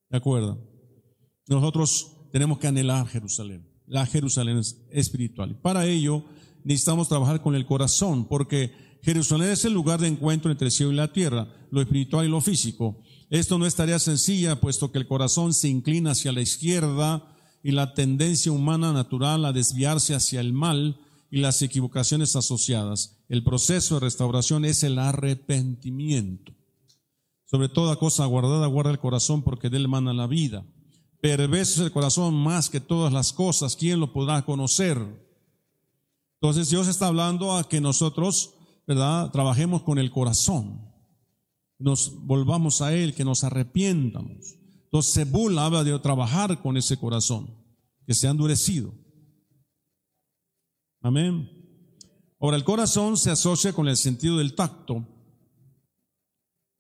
[SPEAKER 1] ¿De acuerdo? Nosotros tenemos que anhelar Jerusalén. La Jerusalén es espiritual. Y para ello, necesitamos trabajar con el corazón, porque Jerusalén es el lugar de encuentro entre el cielo y la tierra, lo espiritual y lo físico. Esto no es tarea sencilla, puesto que el corazón se inclina hacia la izquierda y la tendencia humana natural a desviarse hacia el mal y las equivocaciones asociadas. El proceso de restauración es el arrepentimiento. Sobre toda cosa guardada, guarda el corazón porque de él emana la vida. Perverso es el corazón más que todas las cosas. ¿Quién lo podrá conocer? Entonces Dios está hablando a que nosotros, ¿verdad? Trabajemos con el corazón. Nos volvamos a Él, que nos arrepientamos. Entonces Sebul habla de trabajar con ese corazón, que se ha endurecido. Amén. Ahora, el corazón se asocia con el sentido del tacto.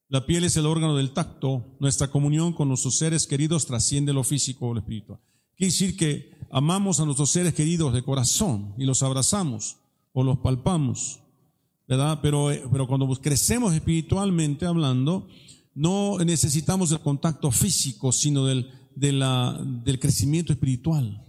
[SPEAKER 1] La piel es el órgano del tacto. Nuestra comunión con nuestros seres queridos trasciende lo físico o lo espiritual. Quiere decir que amamos a nuestros seres queridos de corazón y los abrazamos o los palpamos, ¿verdad? Pero, eh, pero cuando crecemos espiritualmente hablando, no necesitamos el contacto físico, sino del, del crecimiento espiritual.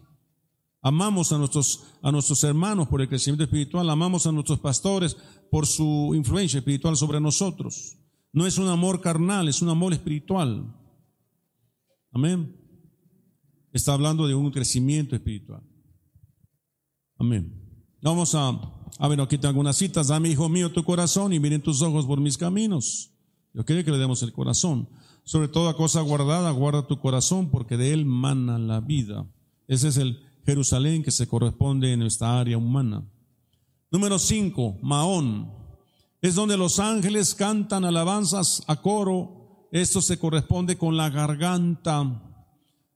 [SPEAKER 1] Amamos a nuestros, a nuestros hermanos por el crecimiento espiritual, amamos a nuestros pastores por su influencia espiritual sobre nosotros. No es un amor carnal, es un amor espiritual. Amén está hablando de un crecimiento espiritual. Amén. Vamos a, a ver, aquí tengo algunas citas. Dame, hijo mío, tu corazón y miren tus ojos por mis caminos. Yo quiero que le demos el corazón. Sobre toda cosa guardada, guarda tu corazón, porque de él mana la vida. Ese es el Jerusalén que se corresponde en nuestra área humana. Número 5, Maón. Es donde los ángeles cantan alabanzas a coro. Esto se corresponde con la garganta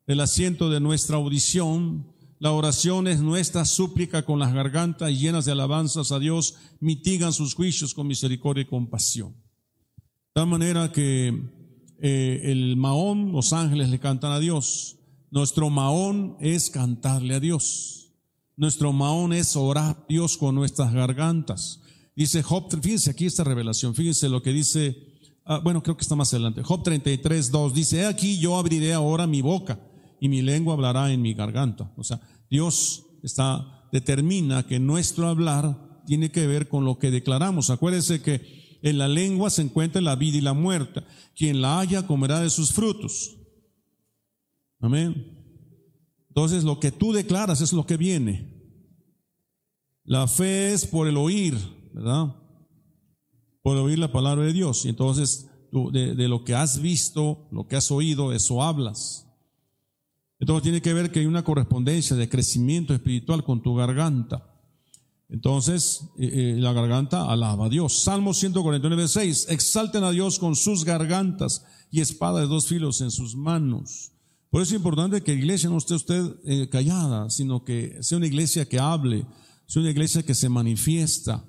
[SPEAKER 1] el asiento de nuestra audición. La oración es nuestra súplica con las gargantas llenas de alabanzas a Dios, mitigan sus juicios con misericordia y compasión. De tal manera que eh, el Mahón, los ángeles le cantan a Dios. Nuestro Mahón es cantarle a Dios. Nuestro Mahón es orar a Dios con nuestras gargantas. Dice Job, fíjense aquí esta revelación, fíjense lo que dice, ah, bueno, creo que está más adelante. Job 33, 2 dice, he aquí yo abriré ahora mi boca y mi lengua hablará en mi garganta. O sea, Dios está, determina que nuestro hablar tiene que ver con lo que declaramos. Acuérdense que En la lengua se encuentra la vida y la muerte. Quien la haya comerá de sus frutos. Amén. Entonces lo que tú declaras es lo que viene. La fe es por el oír, ¿verdad? Por oír la palabra de Dios. Y entonces de, de lo que has visto, lo que has oído, eso hablas. Entonces tiene que ver que hay una correspondencia de crecimiento espiritual con tu garganta. Entonces, eh, eh, la garganta alaba a Dios. Salmo 149, 6. Exalten a Dios con sus gargantas y espada de dos filos en sus manos. Por eso es importante que la iglesia no esté usted eh, callada, sino que sea una iglesia que hable, sea una iglesia que se manifiesta.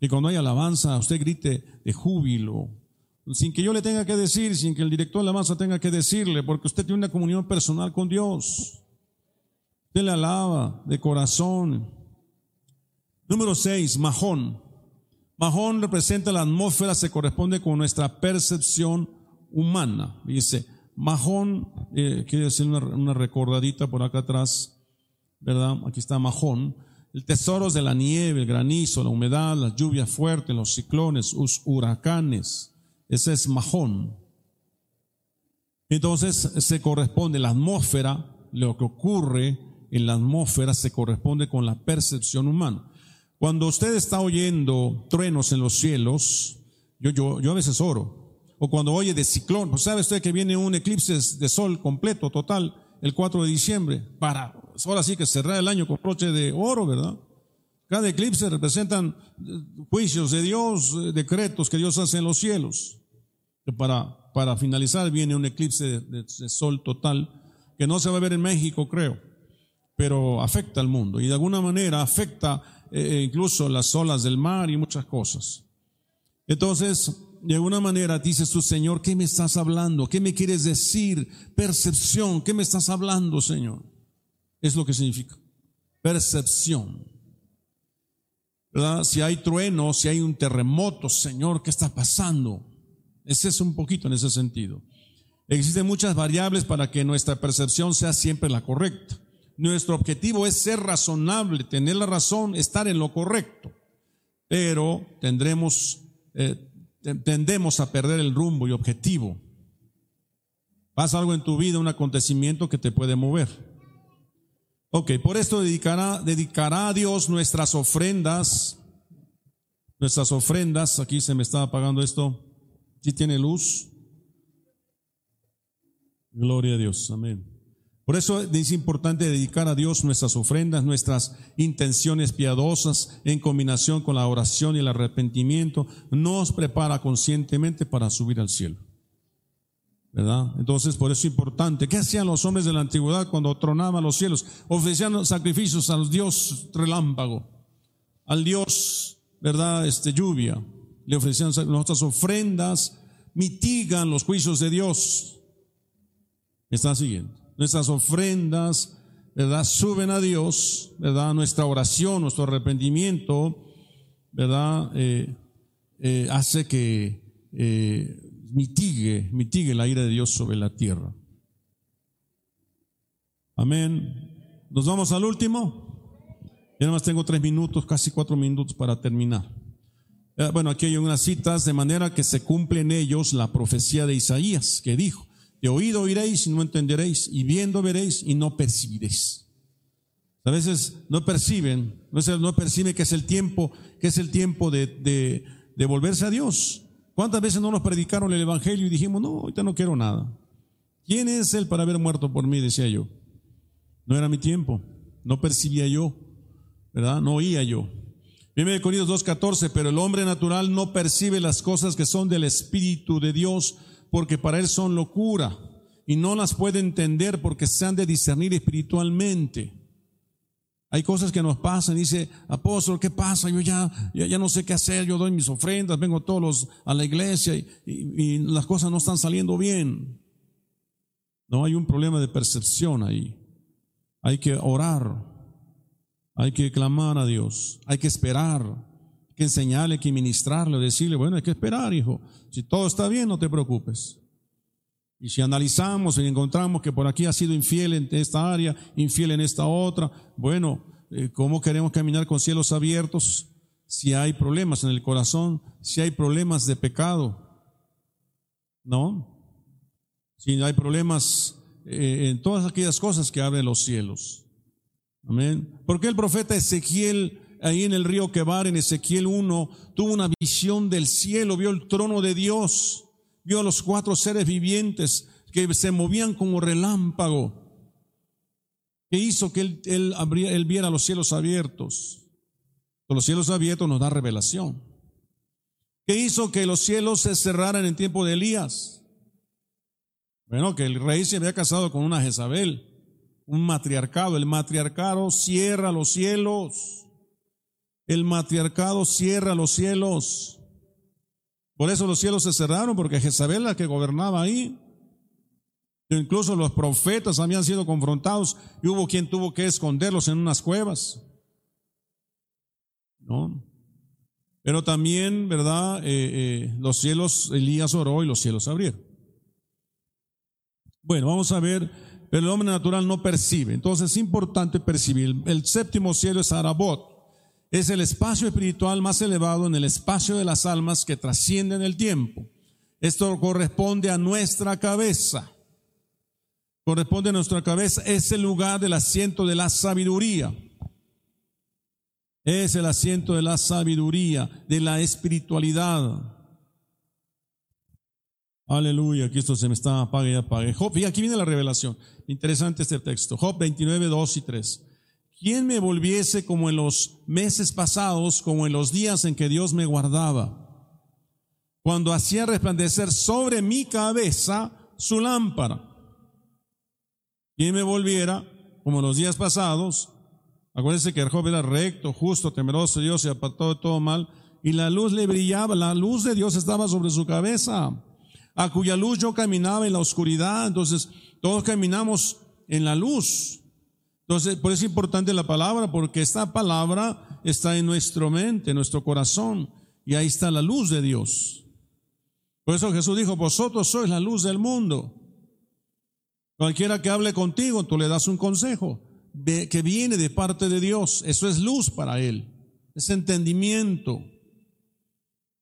[SPEAKER 1] Y cuando hay alabanza, usted grite de júbilo, sin que yo le tenga que decir, sin que el director de la alabanza tenga que decirle, porque usted tiene una comunión personal con Dios. Usted le alaba de corazón. Número 6, Majón. Majón representa la atmósfera, se corresponde con nuestra percepción humana. Dice, Majón, eh, quiere decir una, recordadita por acá atrás, ¿verdad? Aquí está Majón. El tesoro de la nieve, el granizo, la humedad, la lluvia fuerte, los ciclones, los huracanes. Ese es Majón. Entonces se corresponde la atmósfera, lo que ocurre en la atmósfera se corresponde con la percepción humana. Cuando usted está oyendo truenos en los cielos, yo, yo, yo a veces oro. O cuando oye de ciclón, pues sabe usted que viene un eclipse de sol completo, total, el 4 de diciembre, para ahora sí que cerrar el año con broche de oro, ¿verdad? Cada eclipse representan eh, juicios de Dios, eh, decretos que Dios hace en los cielos. Para, para finalizar viene un eclipse de, sol total que no se va a ver en México, creo, pero afecta al mundo y de alguna manera afecta eh, incluso las olas del mar y muchas cosas. Entonces, de alguna manera dices tú, Señor, ¿qué me estás hablando? ¿Qué me quieres decir? Percepción, ¿qué me estás hablando, Señor? Es lo que significa. Percepción. Si hay trueno, si hay un terremoto, Señor, ¿qué está pasando? Ese es un poquito en ese sentido. Existen muchas variables para que nuestra percepción sea siempre la correcta. Nuestro objetivo es ser razonable, tener la razón, estar en lo correcto. Pero tendremos, eh, tendemos a perder el rumbo y objetivo. Pasa algo en tu vida, un acontecimiento que te puede mover. Ok, por esto dedicará, dedicará a Dios nuestras ofrendas. Nuestras ofrendas, aquí se me está apagando esto. Si tiene luz. Gloria a Dios, amén. Por eso es importante dedicar a Dios nuestras ofrendas, nuestras intenciones piadosas en combinación con la oración y el arrepentimiento, nos prepara conscientemente para subir al cielo. ¿Verdad? Entonces, por eso es importante. ¿Qué hacían los hombres de la antigüedad cuando tronaban los cielos? Ofrecían sacrificios al Dios relámpago, al Dios, ¿verdad? Este, lluvia. Le ofrecían nuestras ofrendas, mitigan los juicios de Dios. ¿Me están siguiendo? Nuestras ofrendas, ¿verdad? Suben a Dios, ¿verdad? Nuestra oración, nuestro arrepentimiento, ¿verdad? Eh, eh, hace que eh, mitigue, mitigue la ira de Dios sobre la tierra. Amén. ¿Nos vamos al último? Ya nada más tengo tres minutos, casi cuatro minutos para terminar. Bueno, aquí hay unas citas de manera que se cumple en ellos la profecía de Isaías que dijo, de oído oiréis y no entenderéis, y viendo veréis y no percibiréis. A veces no perciben, a veces no perciben que es el tiempo, que es el tiempo de, de, volverse a Dios. ¿Cuántas veces no nos predicaron el Evangelio y dijimos, no, ahorita no quiero nada? ¿Quién es Él para haber muerto por mí? Decía yo. No era mi tiempo, no percibía yo, ¿verdad? No oía yo. 1 Corintios 2.14, pero el hombre natural no percibe las cosas que son del Espíritu de Dios, porque para él son locura y no las puede entender porque se han de discernir espiritualmente. Hay cosas que nos pasan, dice, apóstol, ¿qué pasa? Yo ya, ya, no sé qué hacer, yo doy mis ofrendas, vengo todos los, a la iglesia y, y las cosas no están saliendo bien. No hay un problema de percepción ahí. Hay que orar, hay que clamar a Dios, hay que esperar que enseñarle, que ministrarle, decirle, bueno, hay que esperar, hijo. Si todo está bien, no te preocupes. Y si analizamos y encontramos que por aquí ha sido infiel en esta área, infiel en esta otra, bueno, eh, ¿cómo queremos caminar con cielos abiertos si hay problemas en el corazón, si hay problemas de pecado, ¿no? Si hay problemas eh, en todas aquellas cosas que abren los cielos. Amén. Porque el profeta Ezequiel, ahí en el río Quebar, en Ezequiel 1, tuvo una visión del cielo, vio el trono de Dios, vio a los cuatro seres vivientes que se movían como relámpago, que hizo que él, él, él viera los cielos abiertos. Los cielos abiertos nos da revelación. ¿Qué hizo que los cielos se cerraran en tiempo de Elías? Bueno, que el rey se había casado con una Jezabel, un matriarcado. El matriarcado cierra los cielos. El matriarcado cierra los cielos. Por eso los cielos se cerraron, porque Jezabel la que gobernaba ahí. Incluso los profetas habían sido confrontados y hubo quien tuvo que esconderlos en unas cuevas. ¿no? Pero también, ¿verdad? Eh, eh, los cielos, Elías oró y los cielos abrieron. Bueno, vamos a ver, pero el hombre natural no percibe. Entonces es importante percibir. El séptimo cielo es Arabot. Es el espacio espiritual más elevado en el espacio de las almas que trascienden el tiempo. Esto corresponde a nuestra cabeza. Corresponde a nuestra cabeza. Es el lugar del asiento de la sabiduría. Es el asiento de la sabiduría, de la espiritualidad. Aleluya, aquí esto se me está apague y apague. Job, y aquí viene la revelación. Interesante este texto. Job 29, 2 y 3. ¿Quién me volviese como en los meses pasados, como en los días en que Dios me guardaba? Cuando hacía resplandecer sobre mi cabeza su lámpara. ¿Quién me volviera como en los días pasados, Acuérdense que Job era recto, justo, temeroso de Dios y apartado de todo mal. Y la luz le brillaba, la luz de Dios estaba sobre su cabeza, a cuya luz yo caminaba en la oscuridad. Entonces, todos caminamos en la luz. Entonces, por eso es importante la palabra, porque esta palabra está en nuestra mente, en nuestro corazón, y ahí está la luz de Dios. Por eso Jesús dijo, vosotros sois la luz del mundo. Cualquiera que hable contigo, tú le das un consejo que viene de parte de Dios. Eso es luz para él. Es entendimiento.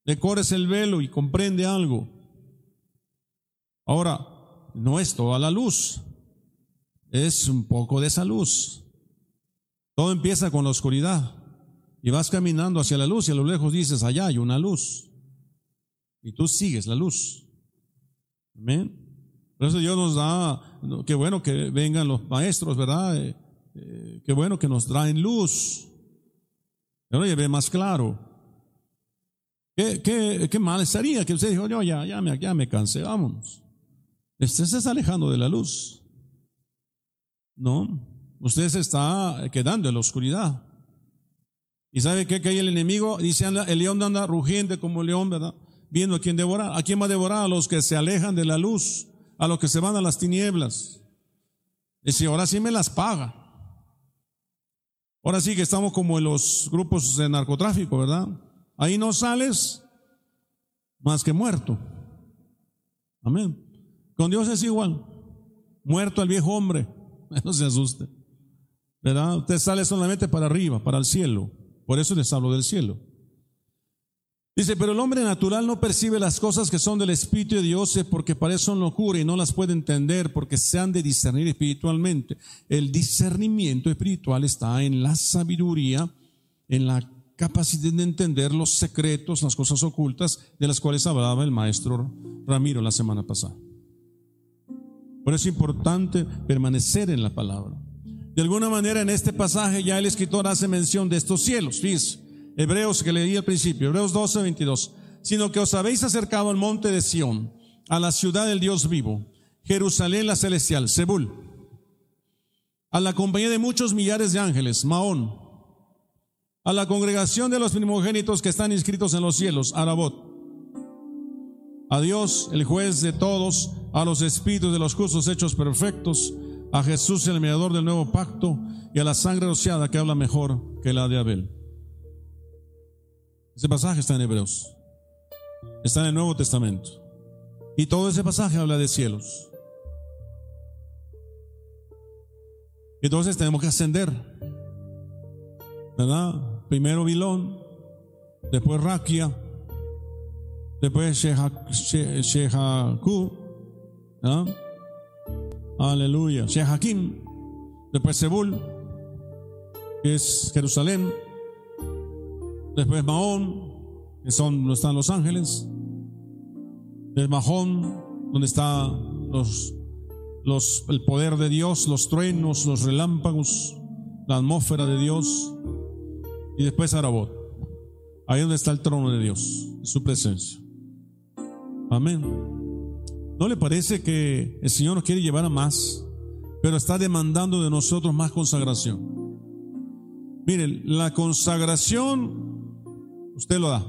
[SPEAKER 1] Le corres el velo y comprende algo. Ahora, no es toda la luz. Es un poco de esa luz. Todo empieza con la oscuridad. Y vas caminando hacia la luz y a lo lejos dices, allá hay una luz. Y tú sigues la luz. Amén. Por eso Dios nos da, qué bueno que vengan los maestros, ¿verdad? Eh, eh, qué bueno que nos traen luz. Pero ya ve más claro. ¿Qué, qué, qué mal estaría que usted dijo, yo ya, ya, me, ya me cansé, vámonos. Usted se está alejando de la luz. No, usted se está quedando en la oscuridad. ¿Y sabe qué? Que hay el enemigo, dice, el león anda rugiente como el león, ¿verdad? Viendo a quién devorar. ¿A quién va a devorar? A los que se alejan de la luz, a los que se van a las tinieblas. Dice, ahora sí me las paga. Ahora sí que estamos como en los grupos de narcotráfico, ¿verdad? Ahí no sales más que muerto. Amén. Con Dios es igual. Muerto el viejo hombre. [laughs] No se asuste. ¿Verdad? Usted sale solamente para arriba, para el cielo. Por eso les hablo del cielo. Dice, pero el hombre natural no percibe las cosas que son del Espíritu de Dios porque para eso locura y no las puede entender porque se han de discernir espiritualmente. El discernimiento espiritual está en la sabiduría, en la capacidad de entender los secretos, las cosas ocultas de las cuales hablaba el maestro Ramiro la semana pasada. Por eso es importante permanecer en la palabra. De alguna manera en este pasaje ya el escritor hace mención de estos cielos. Fíjense, Hebreos que leí al principio, Hebreos 12, 22, sino que os habéis acercado al monte de Sión, a la ciudad del Dios vivo, Jerusalén la celestial, Sebul, a la compañía de muchos millares de ángeles, Maón, a la congregación de los primogénitos que están inscritos en los cielos, Arabot, a Dios, el juez de todos, a los espíritus de los justos hechos perfectos, a Jesús, el mediador del nuevo pacto, y a la sangre rociada que habla mejor que la de Abel. Ese pasaje está en Hebreos. Está en el Nuevo Testamento. Y todo ese pasaje habla de cielos. Entonces tenemos que ascender. ¿Verdad? Primero Bilón, después Raquia, después Shehaku, aleluya, Shehakim, después Sebul, que es Jerusalén, después Mahón, que son donde están los ángeles, después Mahón, donde está los, los, el poder de Dios, los truenos, los relámpagos, la atmósfera de Dios, y después Arabot, ahí donde está el trono de Dios, su presencia. Amén. ¿No le parece que el Señor nos quiere llevar a más, pero está demandando de nosotros más consagración? Miren, la consagración usted lo da.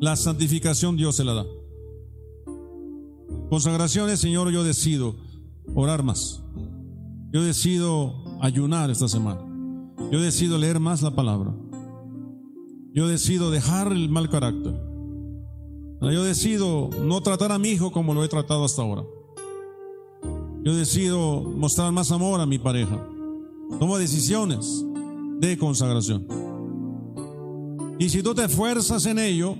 [SPEAKER 1] La santificación Dios se la da. Consagración es, Señor, yo decido orar más. Yo decido ayunar esta semana. Yo decido leer más la palabra. Yo decido dejar el mal carácter. Yo decido no tratar a mi hijo como lo he tratado hasta ahora. Yo decido mostrar más amor a mi pareja. Tomo decisiones de consagración. Y si tú te esfuerzas en ello,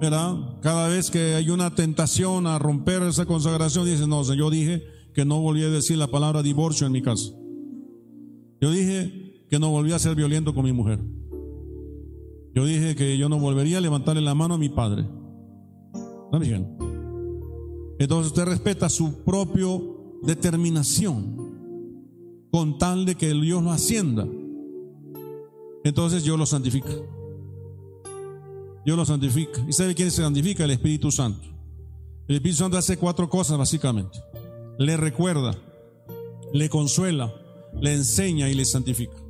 [SPEAKER 1] ¿verdad? Cada vez que hay una tentación a romper esa consagración, dices, no, yo dije que no volví a decir la palabra divorcio en mi casa. Yo dije que no volví a ser violento con mi mujer. Yo dije que yo no volvería a levantarle la mano a mi padre. ¿Está bien? Entonces usted respeta su propia determinación con tal de que Dios lo ascienda. Entonces Dios lo santifica. Dios lo santifica. ¿Y sabe quién se santifica? El Espíritu Santo. El Espíritu Santo hace cuatro cosas básicamente. Le recuerda, le consuela, le enseña y le santifica.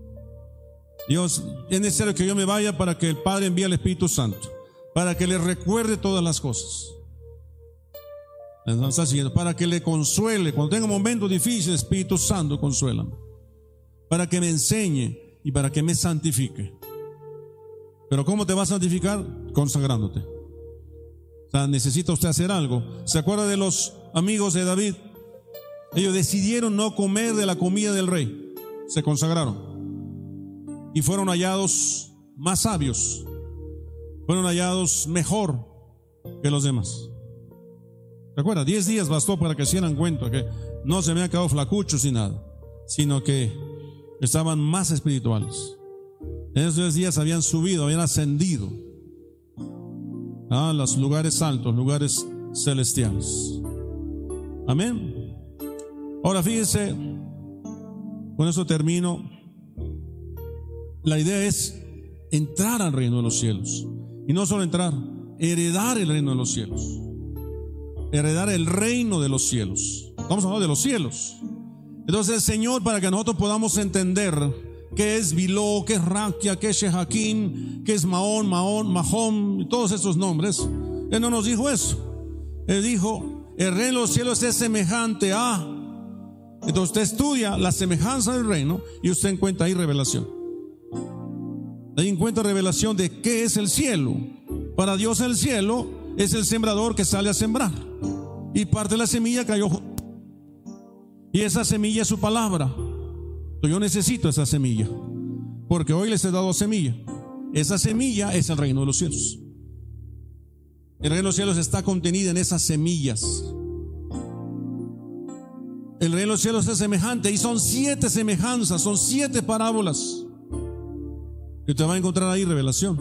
[SPEAKER 1] Dios, es necesario que yo me vaya para que el Padre envíe al Espíritu Santo, para que le recuerde todas las cosas para que le consuele. Cuando tenga momentos difíciles, Espíritu Santo, consuela. Para que me enseñe y para que me santifique. Pero ¿cómo te va a santificar? Consagrándote. O sea, necesita usted hacer algo. ¿Se acuerda de los amigos de David? Ellos decidieron no comer de la comida del rey. Se consagraron. Y fueron hallados más sabios. Fueron hallados mejor que los demás. Recuerda, 10 días bastó para que se dieran cuenta que no se me han quedado flacuchos ni nada, sino que estaban más espirituales. En esos 10 días habían subido, habían ascendido a los lugares altos, lugares celestiales. Amén. Ahora fíjense, con eso termino. La idea es entrar al reino de los cielos. Y no solo entrar, heredar el reino de los cielos heredar el reino de los cielos. Estamos hablando de los cielos. Entonces Señor, para que nosotros podamos entender qué es Biló, qué es Raquia, qué es Shehakim, qué es Maón, Maón, Mahón, todos esos nombres, Él no nos dijo eso. Él dijo, el reino de los cielos es semejante a... Entonces usted estudia la semejanza del reino y usted encuentra ahí revelación. Ahí encuentra revelación de qué es el cielo. Para Dios el cielo es el sembrador que sale a sembrar. Y parte de la semilla cayó. Y esa semilla es su palabra. Yo necesito esa semilla. Porque hoy les he dado semilla. Esa semilla es el reino de los cielos. El reino de los cielos está contenido en esas semillas. El reino de los cielos es semejante y son siete semejanzas, son siete parábolas. Que te va a encontrar ahí revelación.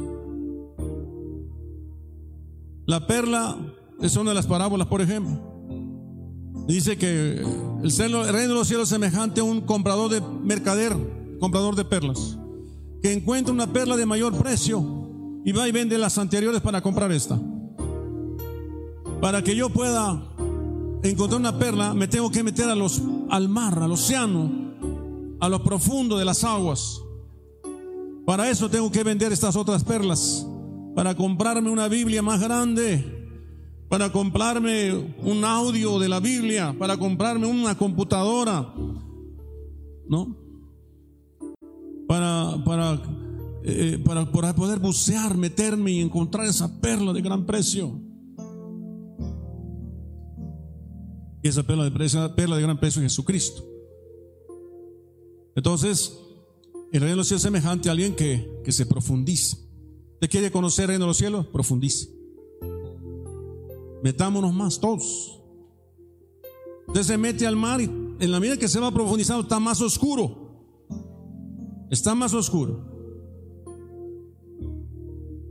[SPEAKER 1] La perla es una de las parábolas, por ejemplo. Dice que el, reino de los cielos es semejante a un comprador de mercader, comprador de perlas, que encuentra una perla de mayor precio y va y vende las anteriores para comprar esta. Para que yo pueda encontrar una perla, me tengo que meter a los, al mar, al océano, a lo profundo de las aguas. Para eso tengo que vender estas otras perlas para comprarme una Biblia más grande, para comprarme un audio de la Biblia, para comprarme una computadora, ¿no? Para, para, eh, para, poder bucear, meterme y encontrar esa perla de gran precio. Y esa perla de, precio, perla de gran precio es Jesucristo. Entonces, el reino de los cielos es semejante a alguien que, que se profundiza ¿Te quiere conocer el reino de los cielos? Profundice. Metámonos más todos. Usted se mete al mar y en la medida que se va profundizando está más oscuro. Está más oscuro.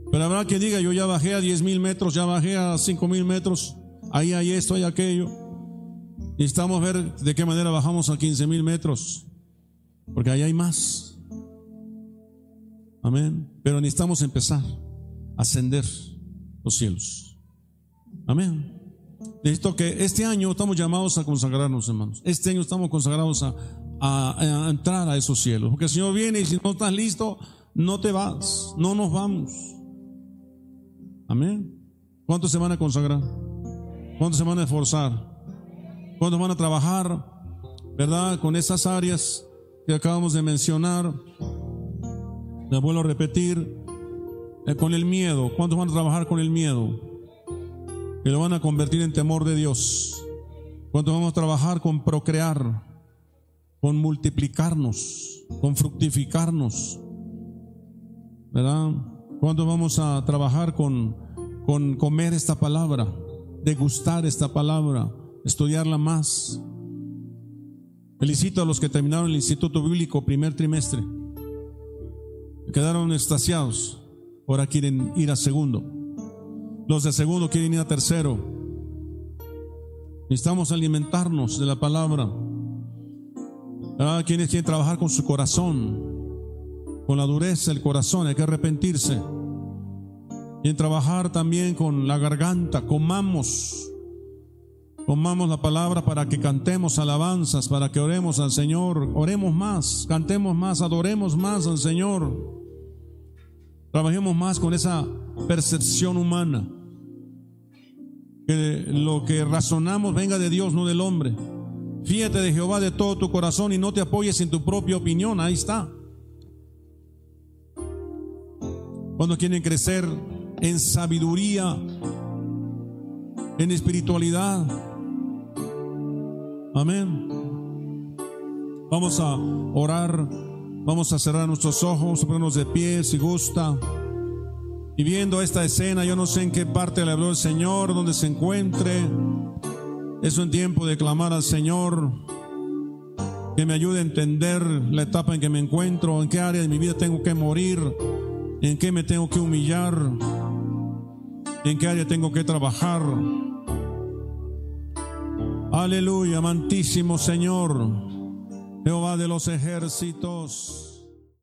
[SPEAKER 1] Pero habrá que diga, yo ya bajé a 10 mil metros, ya bajé a 5 mil metros, ahí hay esto, hay aquello. Necesitamos ver de qué manera bajamos a 15 mil metros, porque ahí hay más. Amén. Pero necesitamos empezar a ascender los cielos. Amén. Necesito que este año estamos llamados a consagrarnos, hermanos. Este año estamos consagrados a, a, a entrar a esos cielos. Porque el Señor viene y si no estás listo, no te vas, no nos vamos. Amén. ¿Cuántos se van a consagrar? ¿Cuántos se van a esforzar? ¿Cuántos van a trabajar, verdad, con esas áreas que acabamos de mencionar? Le vuelvo a repetir, eh, con el miedo. ¿Cuántos van a trabajar con el miedo? Que lo van a convertir en temor de Dios. ¿Cuántos vamos a trabajar con procrear? Con multiplicarnos, con fructificarnos. ¿Verdad? ¿Cuántos vamos a trabajar con, con comer esta palabra? Degustar esta palabra, estudiarla más. Felicito a los que terminaron el Instituto Bíblico primer trimestre. Quedaron extasiados. Ahora quieren ir a segundo. Los de segundo quieren ir a tercero. Necesitamos alimentarnos de la palabra. Ah, quienes quieren trabajar con su corazón, con la dureza del corazón, hay que arrepentirse. Y en trabajar también con la garganta, comamos, comamos la palabra para que cantemos alabanzas, para que oremos al Señor, oremos más, cantemos más, adoremos más al Señor. Trabajemos más con esa percepción humana. Que lo que razonamos venga de Dios, no del hombre. Fíjate de Jehová de todo tu corazón y no te apoyes en tu propia opinión. Ahí está. Cuando quieren crecer en sabiduría, en espiritualidad. Amén. Vamos a orar, vamos a cerrar nuestros ojos, ponernos de pie si gusta. Y viendo esta escena, yo no sé en qué parte le habló el Señor, donde se encuentre. Es un tiempo de clamar al Señor que me ayude a entender la etapa en que me encuentro, en qué área de mi vida tengo que morir, en qué me tengo que humillar, en qué área tengo que trabajar. Aleluya, amantísimo Señor, Jehová de los ejércitos.